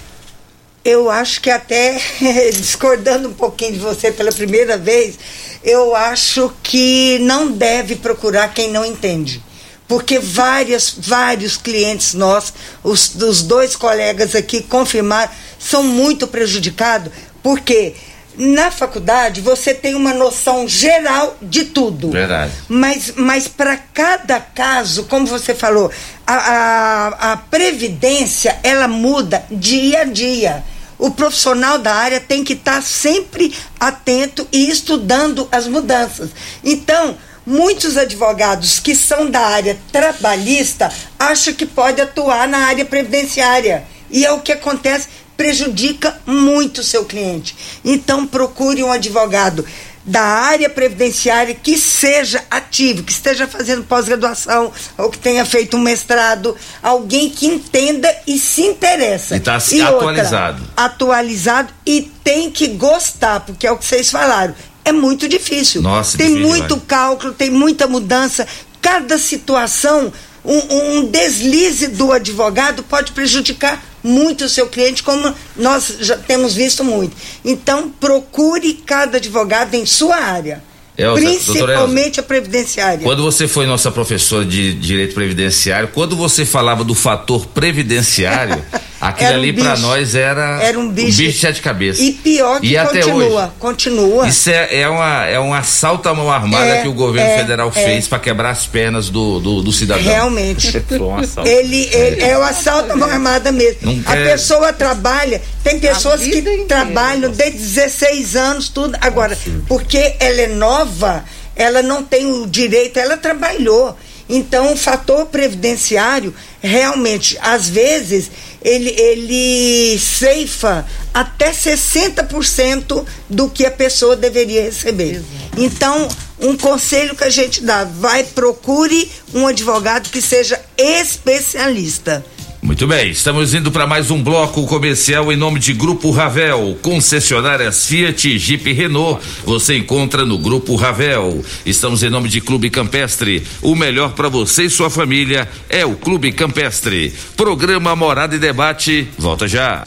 Eu acho que até discordando um pouquinho de você pela primeira vez, eu acho que não deve procurar quem não entende. Porque várias, vários clientes nossos, os, os dois colegas aqui confirmaram, são muito prejudicados, porque na faculdade você tem uma noção geral de tudo. Verdade. Mas, mas para cada caso, como você falou, a, a, a previdência ela muda dia a dia. O profissional da área tem que estar tá sempre atento e estudando as mudanças. Então, muitos advogados que são da área trabalhista acham que pode atuar na área previdenciária. E é o que acontece, prejudica muito o seu cliente. Então procure um advogado da área previdenciária que seja ativo, que esteja fazendo pós-graduação ou que tenha feito um mestrado, alguém que entenda e se interessa. E está atualizado. Outra, atualizado e tem que gostar, porque é o que vocês falaram é muito difícil. Nossa, tem difícil, muito vai. cálculo, tem muita mudança. Cada situação, um, um, deslize do advogado pode prejudicar muito o seu cliente, como nós já temos visto muito. Então, procure cada advogado em sua área. Elza, principalmente a previdenciária. Quando você foi nossa professora de direito previdenciário, quando você falava do fator previdenciário, aquilo um ali para nós era, era um bicho, um bicho de sete cabeças. E pior que e continua, hoje, continua. Isso é, é, uma, é um assalto à mão armada é, que o governo é, federal é. fez para quebrar as pernas do, do, do cidadão. Realmente. ele, ele é o assalto à mão armada mesmo. a pessoa trabalha, tem pessoas que inteira. trabalham desde 16 anos, tudo. Agora, porque ela é nova, ela não tem o direito, ela trabalhou. Então, o fator previdenciário, realmente, às vezes, ele, ele ceifa até 60% do que a pessoa deveria receber. Exato. Então, um conselho que a gente dá, vai procure um advogado que seja especialista. Muito bem, estamos indo para mais um bloco comercial em nome de Grupo Ravel, concessionárias Fiat, Jeep e Renault. Você encontra no Grupo Ravel. Estamos em nome de Clube Campestre. O melhor para você e sua família é o Clube Campestre. Programa Morada e Debate. Volta já.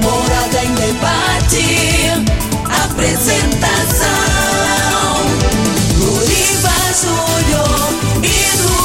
Morada em Debate. Apresentação. Júnior.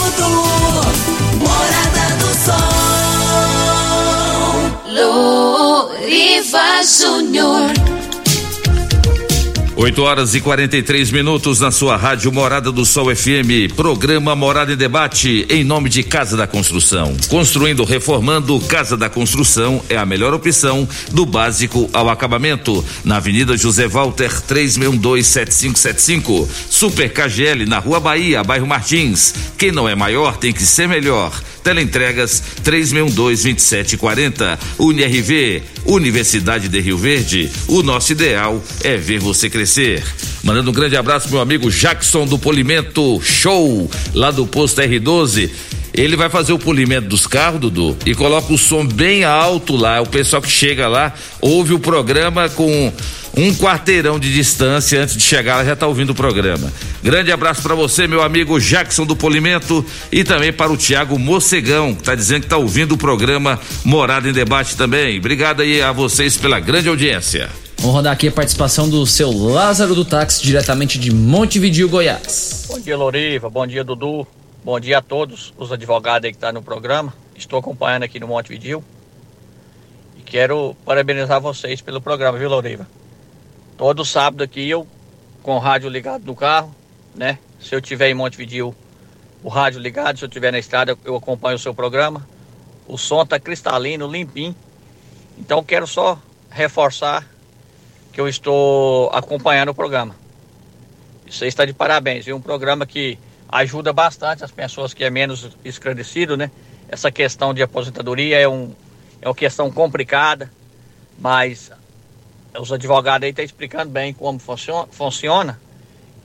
8 horas e 43 minutos na sua rádio Morada do Sol FM. Programa Morada em Debate em nome de Casa da Construção. Construindo, reformando, Casa da Construção é a melhor opção do básico ao acabamento. Na Avenida José Walter 3627575. Super KGL na Rua Bahia, bairro Martins. Quem não é maior tem que ser melhor. Teleentregas 362-2740. UniRV, Universidade de Rio Verde. O nosso ideal é ver você crescer. Mandando um grande abraço meu amigo Jackson do Polimento Show, lá do posto R12. Ele vai fazer o polimento dos carros, Dudu, e coloca o som bem alto lá. O pessoal que chega lá ouve o programa com um quarteirão de distância antes de chegar, ela já está ouvindo o programa. Grande abraço para você, meu amigo Jackson do Polimento, e também para o Tiago Mocegão, que está dizendo que está ouvindo o programa Morada em Debate também. Obrigado aí a vocês pela grande audiência. Vamos rodar aqui a participação do seu Lázaro do Táxi, diretamente de Montevideo, Goiás. Bom dia, Loriva. Bom dia, Dudu. Bom dia a todos os advogados aí que estão tá no programa. Estou acompanhando aqui no Montevideo. E quero parabenizar vocês pelo programa, viu, Loriva? Todo sábado aqui eu com o rádio ligado no carro, né? Se eu tiver em Montevideo, o rádio ligado, se eu tiver na estrada, eu acompanho o seu programa. O som tá cristalino, limpinho. Então quero só reforçar que eu estou acompanhando o programa. Isso aí está de parabéns, viu? Um programa que ajuda bastante as pessoas que é menos esclarecido, né? Essa questão de aposentadoria é, um, é uma questão complicada, mas os advogados aí estão tá explicando bem como funciona, funciona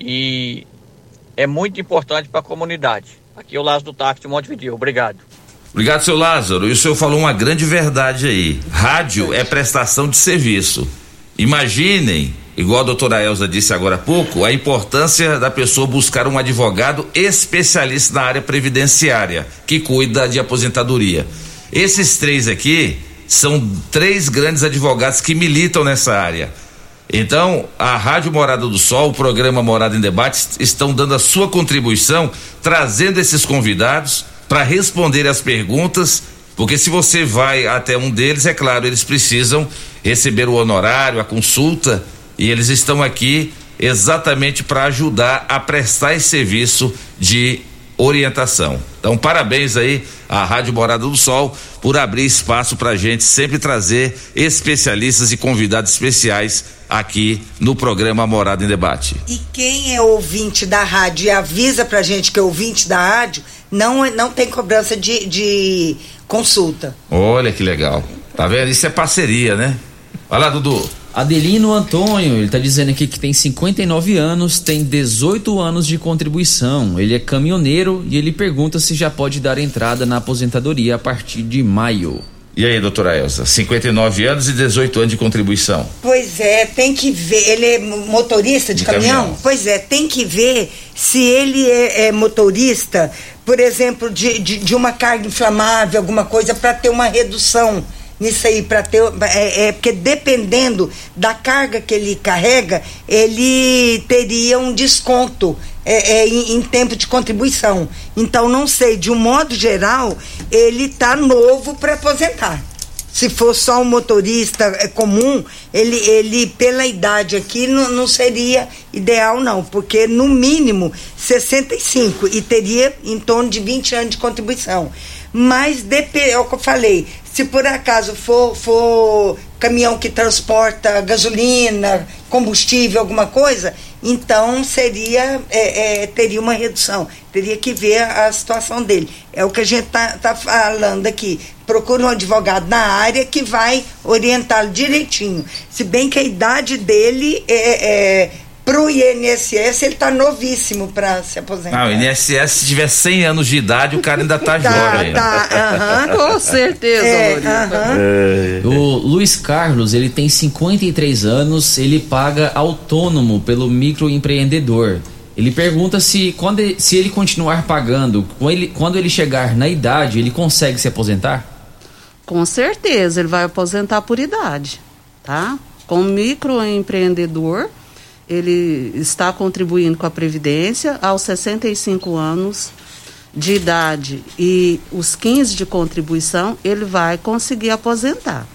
e é muito importante para a comunidade. Aqui é o Lázaro do Táxi de Montevideo. Obrigado. Obrigado, seu Lázaro. E o senhor falou uma grande verdade aí. Rádio é prestação de serviço. Imaginem, igual a doutora Elza disse agora há pouco, a importância da pessoa buscar um advogado especialista na área previdenciária, que cuida de aposentadoria. Esses três aqui são três grandes advogados que militam nessa área. Então, a Rádio Morada do Sol, o programa Morada em Debate, estão dando a sua contribuição, trazendo esses convidados para responder as perguntas, porque se você vai até um deles, é claro, eles precisam receber o honorário, a consulta, e eles estão aqui exatamente para ajudar a prestar esse serviço de orientação. Então, parabéns aí à Rádio Morada do Sol por abrir espaço para a gente sempre trazer especialistas e convidados especiais aqui no programa Morada em Debate. E quem é ouvinte da rádio e avisa para a gente que é ouvinte da rádio, não, não tem cobrança de, de consulta. Olha que legal. Tá vendo? Isso é parceria, né? Vai lá, Dudu. Adelino Antônio, ele está dizendo aqui que tem 59 anos, tem 18 anos de contribuição. Ele é caminhoneiro e ele pergunta se já pode dar entrada na aposentadoria a partir de maio. E aí, doutora Elza, 59 anos e 18 anos de contribuição. Pois é, tem que ver. Ele é motorista de, de caminhão? caminhão? Pois é, tem que ver se ele é, é motorista, por exemplo, de, de, de, uma carga inflamável, alguma coisa, para ter uma redução nisso aí para ter é, é, porque dependendo da carga que ele carrega ele teria um desconto é, é em, em, tempo de contribuição. Então não sei de um modo geral ele tá novo para aposentar. Se for só um motorista é, comum, ele, ele pela idade aqui não, não seria ideal não, porque no mínimo 65 e teria em torno de 20 anos de contribuição. Mas é o que eu falei, se por acaso for, for caminhão que transporta gasolina, combustível, alguma coisa, então seria é, é, teria uma redução. Teria que ver a situação dele. É o que a gente está tá falando aqui. Procura um advogado na área que vai orientá-lo direitinho. Se bem que a idade dele é, é Pro INSS, ele tá novíssimo para se aposentar. Não, o INSS, se tiver 100 anos de idade, o cara ainda tá, tá jovem. Tá, aham, com certeza, é, é. O Luiz Carlos, ele tem 53 anos, ele paga autônomo pelo microempreendedor. Ele pergunta se quando ele, se ele continuar pagando, quando ele, quando ele chegar na idade, ele consegue se aposentar? Com certeza, ele vai aposentar por idade, tá? Como microempreendedor, ele está contribuindo com a Previdência aos 65 anos de idade e os 15 de contribuição, ele vai conseguir aposentar.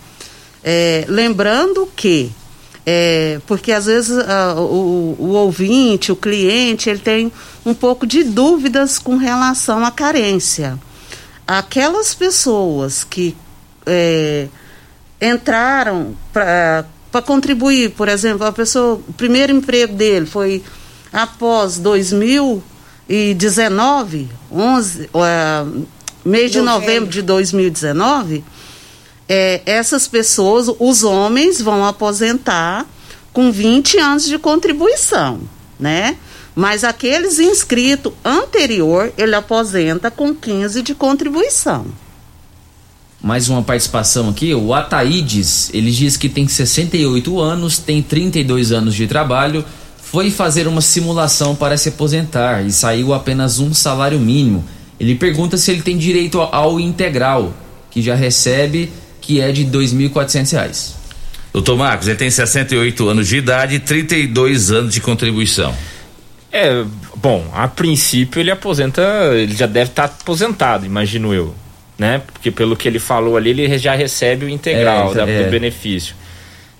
É, lembrando que, é, porque às vezes uh, o, o, ouvinte, o cliente, ele tem um pouco de dúvidas com relação à carência. Aquelas pessoas que é, entraram pra, para contribuir, por exemplo, a pessoa, o primeiro emprego dele foi após 2019, 11, é, mês de novembro de 2019, é, essas pessoas, os homens vão aposentar com 20 anos de contribuição, né? Mas aqueles inscritos anterior, ele aposenta com 15 de contribuição. Mais uma participação aqui, o Ataídes, ele diz que tem 68 anos, tem 32 anos de trabalho, foi fazer uma simulação para se aposentar e saiu apenas um salário mínimo. Ele pergunta se ele tem direito ao integral, que já recebe, que é de R$ 2.400. Doutor Marcos, ele tem 68 anos de idade e 32 anos de contribuição. É, bom, a princípio ele aposenta, ele já deve estar aposentado, imagino eu, né? Porque pelo que ele falou ali, ele já recebe o integral É, da- é. do benefício.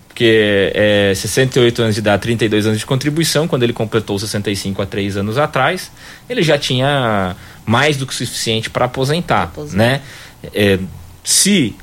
Porque é 68 anos de idade, 32 anos de contribuição, quando ele completou 65 há 3 anos atrás, ele já tinha mais do que o suficiente para aposentar, né? É, se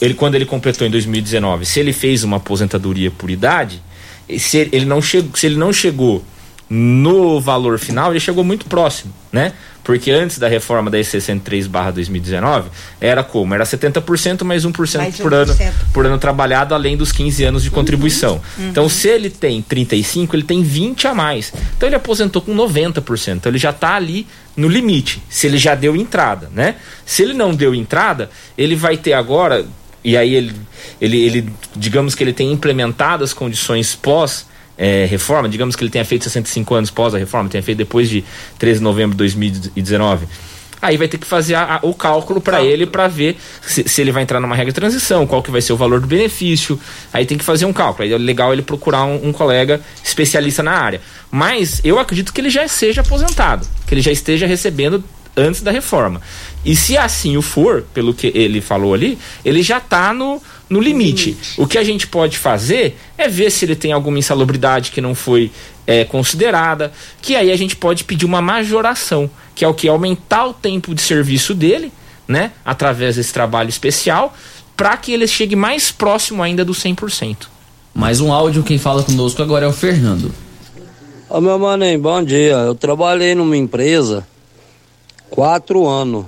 ele quando ele completou em 2019, se ele fez uma aposentadoria por idade, e se ele- ele não chegou, se ele não chegou no valor final, ele chegou muito próximo, né? Porque antes da reforma da E63/2019, era como? Era 70% mais 1% Mais por ano 1%. por ano trabalhado além dos 15 anos de contribuição. uhum. Então, se ele tem 35, ele tem 20 a mais. Então ele aposentou com 90%. Então ele já está ali no limite, se ele já deu entrada, né? Se ele não deu entrada, ele vai ter agora e aí ele, ele, ele digamos que ele tem implementado as condições pós eh, reforma, digamos que ele tenha feito 65 anos pós a reforma, tenha feito depois de 13 de novembro de 2019. Aí vai ter que fazer a- a- o cálculo para ele para ver se, se ele vai entrar numa regra de transição, qual que vai ser o valor do benefício. Aí tem que fazer um cálculo. Aí é legal ele procurar um, um colega especialista na área. Mas eu acredito que ele já seja aposentado, que ele já esteja recebendo antes da reforma. E se assim o for, pelo que ele falou ali, ele já está no, no limite. O que a gente pode fazer é ver se ele tem alguma insalubridade que não foi é, considerada, que aí a gente pode pedir uma majoração, que é o que aumentar o tempo de serviço dele, né, através desse trabalho especial, para que ele chegue mais próximo ainda do 100%. Mais um áudio, quem fala conosco agora é o Fernando. Ô meu maninho, bom dia. Eu trabalhei numa empresa quatro anos.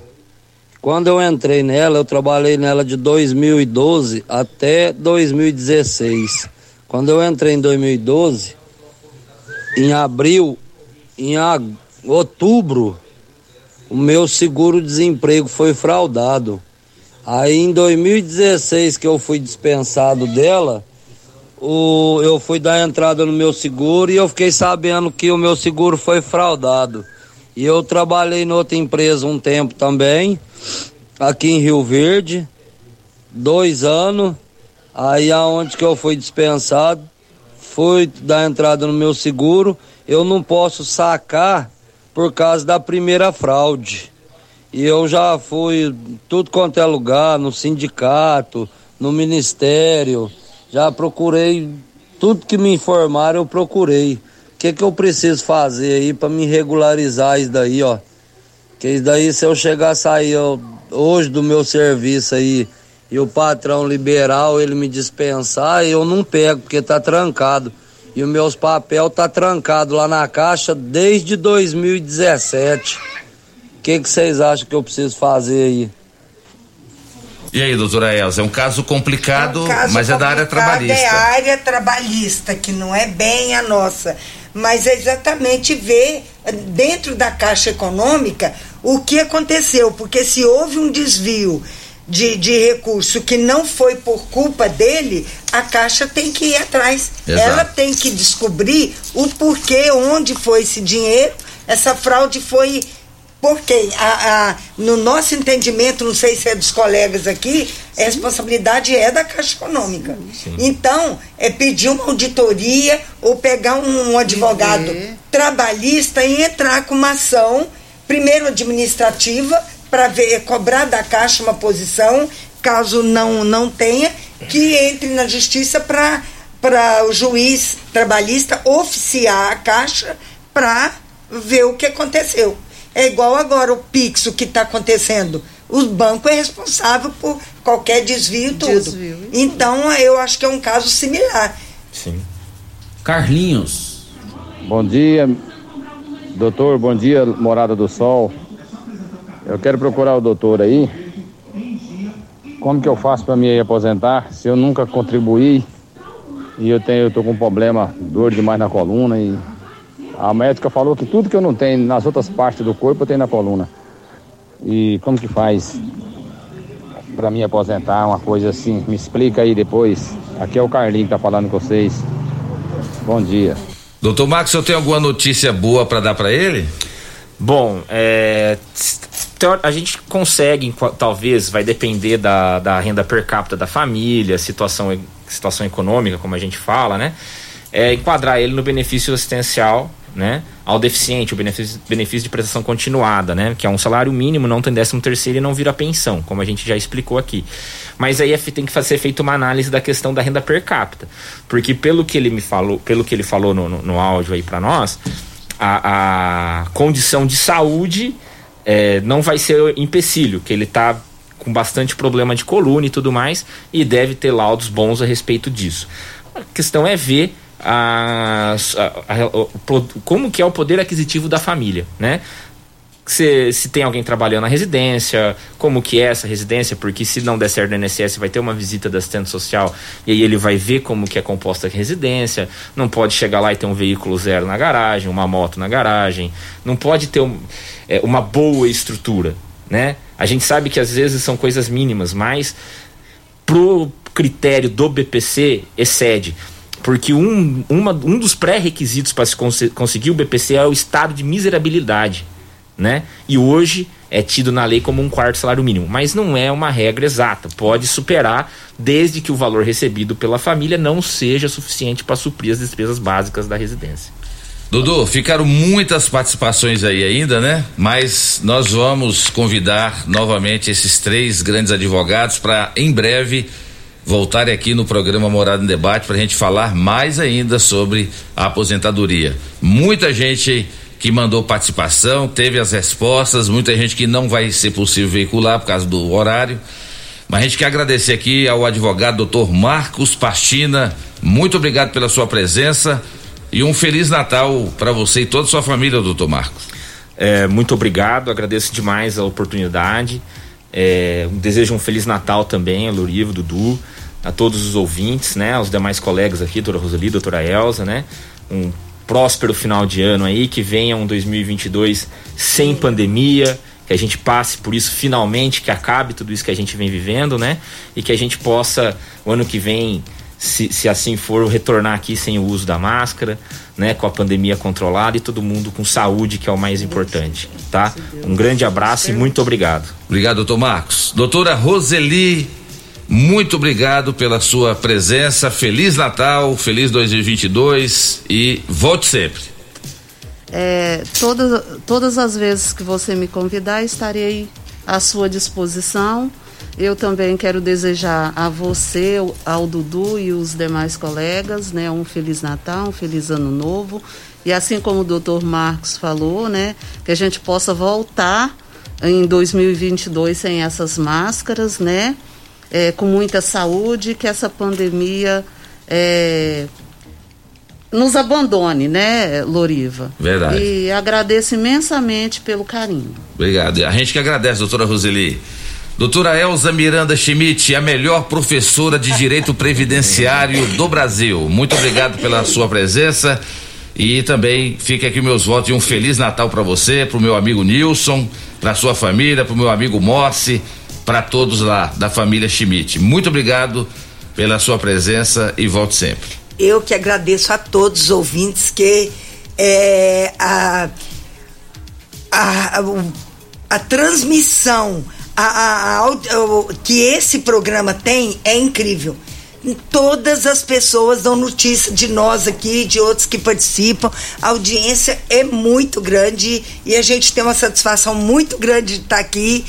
Quando eu entrei nela, eu trabalhei nela de 2012 até 2016. Quando eu entrei em 2012, em abril, em outubro, o meu seguro-desemprego foi fraudado. Aí em 2016 que eu fui dispensado dela, o, eu fui dar entrada no meu seguro e eu fiquei sabendo que o meu seguro foi fraudado. E eu trabalhei em outra empresa um tempo também, aqui em Rio Verde, dois anos. Aí aonde que eu fui dispensado, fui dar entrada no meu seguro, eu não posso sacar por causa da primeira fraude. E eu já fui tudo quanto é lugar, no sindicato, no ministério, já procurei tudo que me informaram, eu procurei. O que que eu preciso fazer aí para me regularizar isso daí, ó? Que isso daí se eu chegar a sair ó, hoje do meu serviço aí e o patrão liberal ele me dispensar, eu não pego porque tá trancado. E os meus papel tá trancado lá na caixa desde 2017. O que vocês acham que eu preciso fazer aí? E aí, doutora Elza, é um caso complicado, caso mas é da área complicado trabalhista. É a área trabalhista, que não é bem a nossa. Mas é exatamente ver eh, dentro da Caixa Econômica o que aconteceu. Porque se houve um desvio de, de recurso que não foi por culpa dele, a Caixa tem que ir atrás. Exato. Ela tem que descobrir o porquê, onde foi esse dinheiro. Essa fraude foi porque a, a- no nosso entendimento, não sei se é dos colegas aqui, a responsabilidade é da Caixa Econômica. Então, é pedir uma auditoria ou pegar um, um advogado trabalhista e entrar com uma ação, primeiro administrativa, para ver, cobrar da Caixa uma posição, caso não, não tenha, que entre na justiça para para o juiz trabalhista oficiar a Caixa para ver o que aconteceu. É igual agora o Pix, o que está acontecendo. O banco é responsável por qualquer desvio e tudo. Desvio, Então, eu acho que é um caso similar. Sim. Carlinhos. Bom dia, doutor. Bom dia, Morada do Sol. Eu quero procurar o doutor aí. Como que eu faço para me aposentar se eu nunca contribuí e eu tenho, eu tô com um problema, dor demais na coluna e A médica falou que tudo que eu não tenho nas outras partes do corpo eu tenho na coluna. E como que faz para me aposentar, uma coisa assim? Me explica aí depois. Aqui é o Carlinho que tá falando com vocês. Bom dia. Doutor Marcos, eu tenho alguma notícia boa para dar para ele? Bom, é, a gente consegue, talvez, vai depender da, da renda per capita da família, situação, situação econômica, como a gente fala, né? É, enquadrar ele no benefício assistencial né, ao deficiente, o benefício, benefício de prestação continuada, né, que é um salário mínimo, não tem décimo terceiro e não vira pensão, como a gente já explicou aqui. Mas aí tem que ser feita uma análise da questão da renda per capita, porque pelo que ele me falou, pelo que ele falou no, no, no áudio aí para nós, a, a, condição de saúde é, não vai ser empecilho, que ele está com bastante problema de coluna e tudo mais, e deve ter laudos bons a respeito disso. A questão é ver a, a, como que é o poder aquisitivo da família, né? Se, se tem alguém trabalhando na residência, como que é essa residência, porque se não der certo no INSS vai ter uma visita da assistente social e aí ele vai ver como que é composta a residência, não pode chegar lá e ter um veículo zero na garagem, uma moto na garagem, não pode ter um, é, uma boa estrutura, né? A gente sabe que às vezes são coisas mínimas, mas pro critério do BPC excede porque um, uma, um dos pré-requisitos para se cons conseguir o BPC é o estado de miserabilidade, né? E hoje é tido na lei como um quarto salário mínimo, mas não é uma regra exata. Pode superar desde que o valor recebido pela família não seja suficiente para suprir as despesas básicas da residência. Dudu, ficaram muitas participações aí ainda, né? Mas nós vamos convidar novamente esses três grandes advogados para em breve voltarem aqui no programa Morada em Debate para a gente falar mais ainda sobre a aposentadoria. Muita gente que mandou participação, teve as respostas, muita gente que não vai ser possível veicular por causa do horário. Mas a gente quer agradecer aqui ao advogado doutor Marcos Pastina. Muito obrigado pela sua presença e um Feliz Natal para você e toda a sua família, doutor Marcos. É, muito obrigado, agradeço demais a oportunidade. É, desejo um Feliz Natal também a Lorivo, Dudu, a todos os ouvintes, né? Aos demais colegas aqui, doutora Roseli, doutora Elza, né? Um próspero final de ano aí, que venha um 2022 sem pandemia, que a gente passe por isso finalmente, que acabe tudo isso que a gente vem vivendo, né? E que a gente possa, o ano que vem, se, se assim for, retornar aqui sem o uso da máscara, né? Com a pandemia controlada e todo mundo com saúde, que é o mais importante, tá? Um grande abraço e muito obrigado. Obrigado, doutor Marcos. Doutora Roseli muito obrigado pela sua presença. Feliz Natal, feliz 2022 e volte sempre. É, todas, todas as vezes que você me convidar, estarei à sua disposição. Eu também quero desejar a você, ao Dudu e os demais colegas, né, um feliz Natal, um feliz Ano Novo. E assim como o doutor Marcos falou, né, que a gente possa voltar em 2022 sem essas máscaras, né? é, com muita saúde, que essa pandemia é, nos abandone, né, Loriva? Verdade. E agradeço imensamente pelo carinho. Obrigado. A gente que agradece, doutora Roseli. Doutora Elza Miranda Schmidt, a melhor professora de direito previdenciário do Brasil. Muito obrigado pela sua presença. E também fica aqui meus votos e um feliz Natal para você, para o meu amigo Nilson, para sua família, para o meu amigo Morse para todos lá da família Schmidt. Muito obrigado pela sua presença e volte sempre. Eu que agradeço a todos os ouvintes que é, a, a, a, a transmissão a, a, a, que esse programa tem é incrível. Todas as pessoas dão notícia de nós aqui, de outros que participam. A audiência é muito grande e a gente tem uma satisfação muito grande de estar aqui.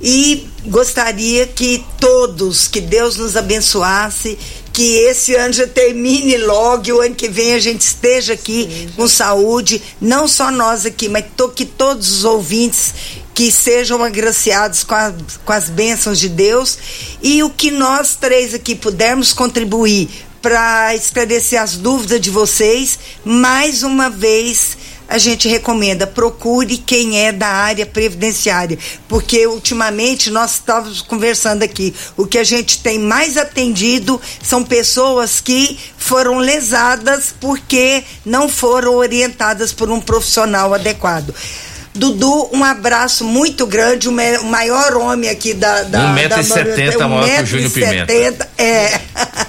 E gostaria que todos, que Deus nos abençoasse, que esse ano já termine logo e o ano que vem a gente esteja aqui Sim. com saúde, não só nós aqui, mas to, que todos os ouvintes que sejam agraciados com, a, com as bênçãos de Deus e o que nós três aqui pudermos contribuir para esclarecer as dúvidas de vocês, mais uma vez a gente recomenda procure quem é da área previdenciária, porque ultimamente nós estávamos conversando aqui, o que a gente tem mais atendido são pessoas que foram lesadas porque não foram orientadas por um profissional adequado. Dudu, um abraço muito grande, o me- o maior homem aqui da. da 1,70m da, maior que o Júnior Pimenta. 1,70m, É.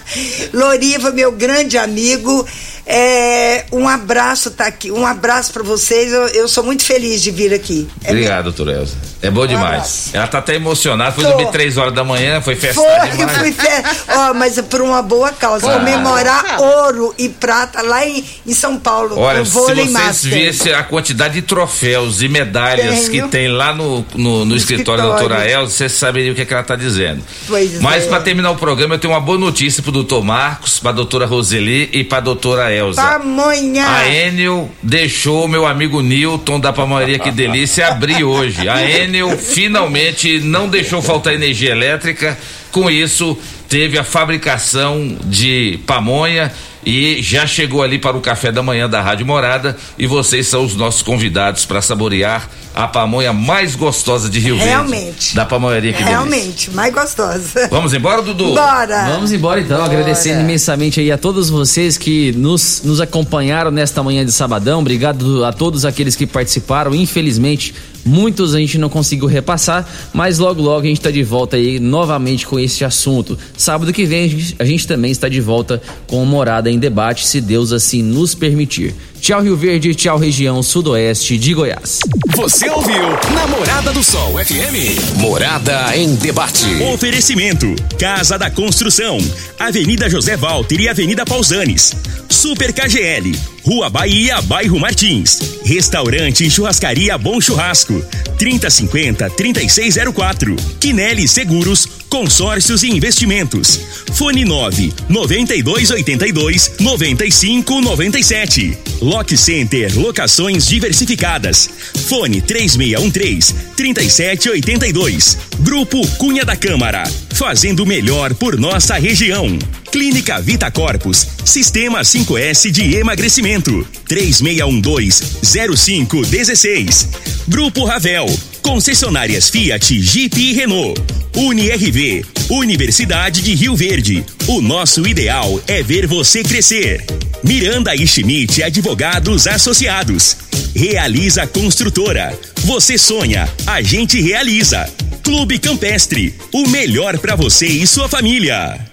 Loriva, meu grande amigo. É, um abraço tá aqui, um abraço para vocês. Eu, eu sou muito feliz de vir aqui. É Obrigado, doutora Elza. É bom demais. Ela tá até emocionada. Foi Tô. dormir três horas da manhã, foi festar Foi, demais. fui fe... Ó, mas é por uma boa causa. Claro. Comemorar ouro e prata lá em, em São Paulo. Olha, se vocês master. vissem a quantidade de troféus e medalhas Tenho. que tem lá no, no, no escritório da escritório. doutora Elza, vocês saberiam o que, é que ela tá dizendo. Pois Mas é. para terminar o programa, eu tenho uma boa notícia pro doutor Marcos, pra doutora Roseli e pra doutora Elza. Pamonha. A Enel deixou meu amigo Newton da Pamonharia Que Delícia abrir hoje. A Enel finalmente não deixou faltar energia elétrica. Com isso, teve a fabricação de pamonha e já chegou ali para o café da manhã da Rádio Morada. E vocês são os nossos convidados para saborear a pamonha mais gostosa de Rio Verde. Realmente. Da Pamonharia Que Delícia. Realmente, mais gostosa. Vamos embora, Dudu? Bora. Vamos embora então, agradecendo imensamente aí a todos vocês que nos, nos acompanharam nesta manhã de sabadão. Obrigado a todos aqueles que participaram. Infelizmente, muitos a gente não conseguiu repassar, mas logo logo a gente está de volta aí novamente com esse assunto. Sábado que vem a gente, a gente também está de volta com Morada em Debate, se Deus assim nos permitir. Tchau Rio Verde, tchau região sudoeste de Goiás. Você ouviu Namorada do Sol FM. Morada em debate. Oferecimento: Casa da Construção, Avenida José Walter e Avenida Pausanes. Super KGL, Rua Bahia, Bairro Martins. Restaurante e Churrascaria Bom Churrasco. 3050-3604. Quinelli Seguros, Consórcios e Investimentos. Fone 9 9282 9597. Lock Center Locações Diversificadas. Fone 3613 3782. Grupo Cunha da Câmara. Fazendo melhor por nossa região. Clínica Vita Corpus. Sistema 5S de emagrecimento. 3612-0516. Grupo Ravel. Concessionárias Fiat, Jeep e Renault. UniRV. Universidade de Rio Verde. O nosso ideal é ver você crescer. Miranda e Schmidt Advogados Associados. Realiza Construtora. Você sonha, a gente realiza. Clube Campestre. O melhor para você e sua família.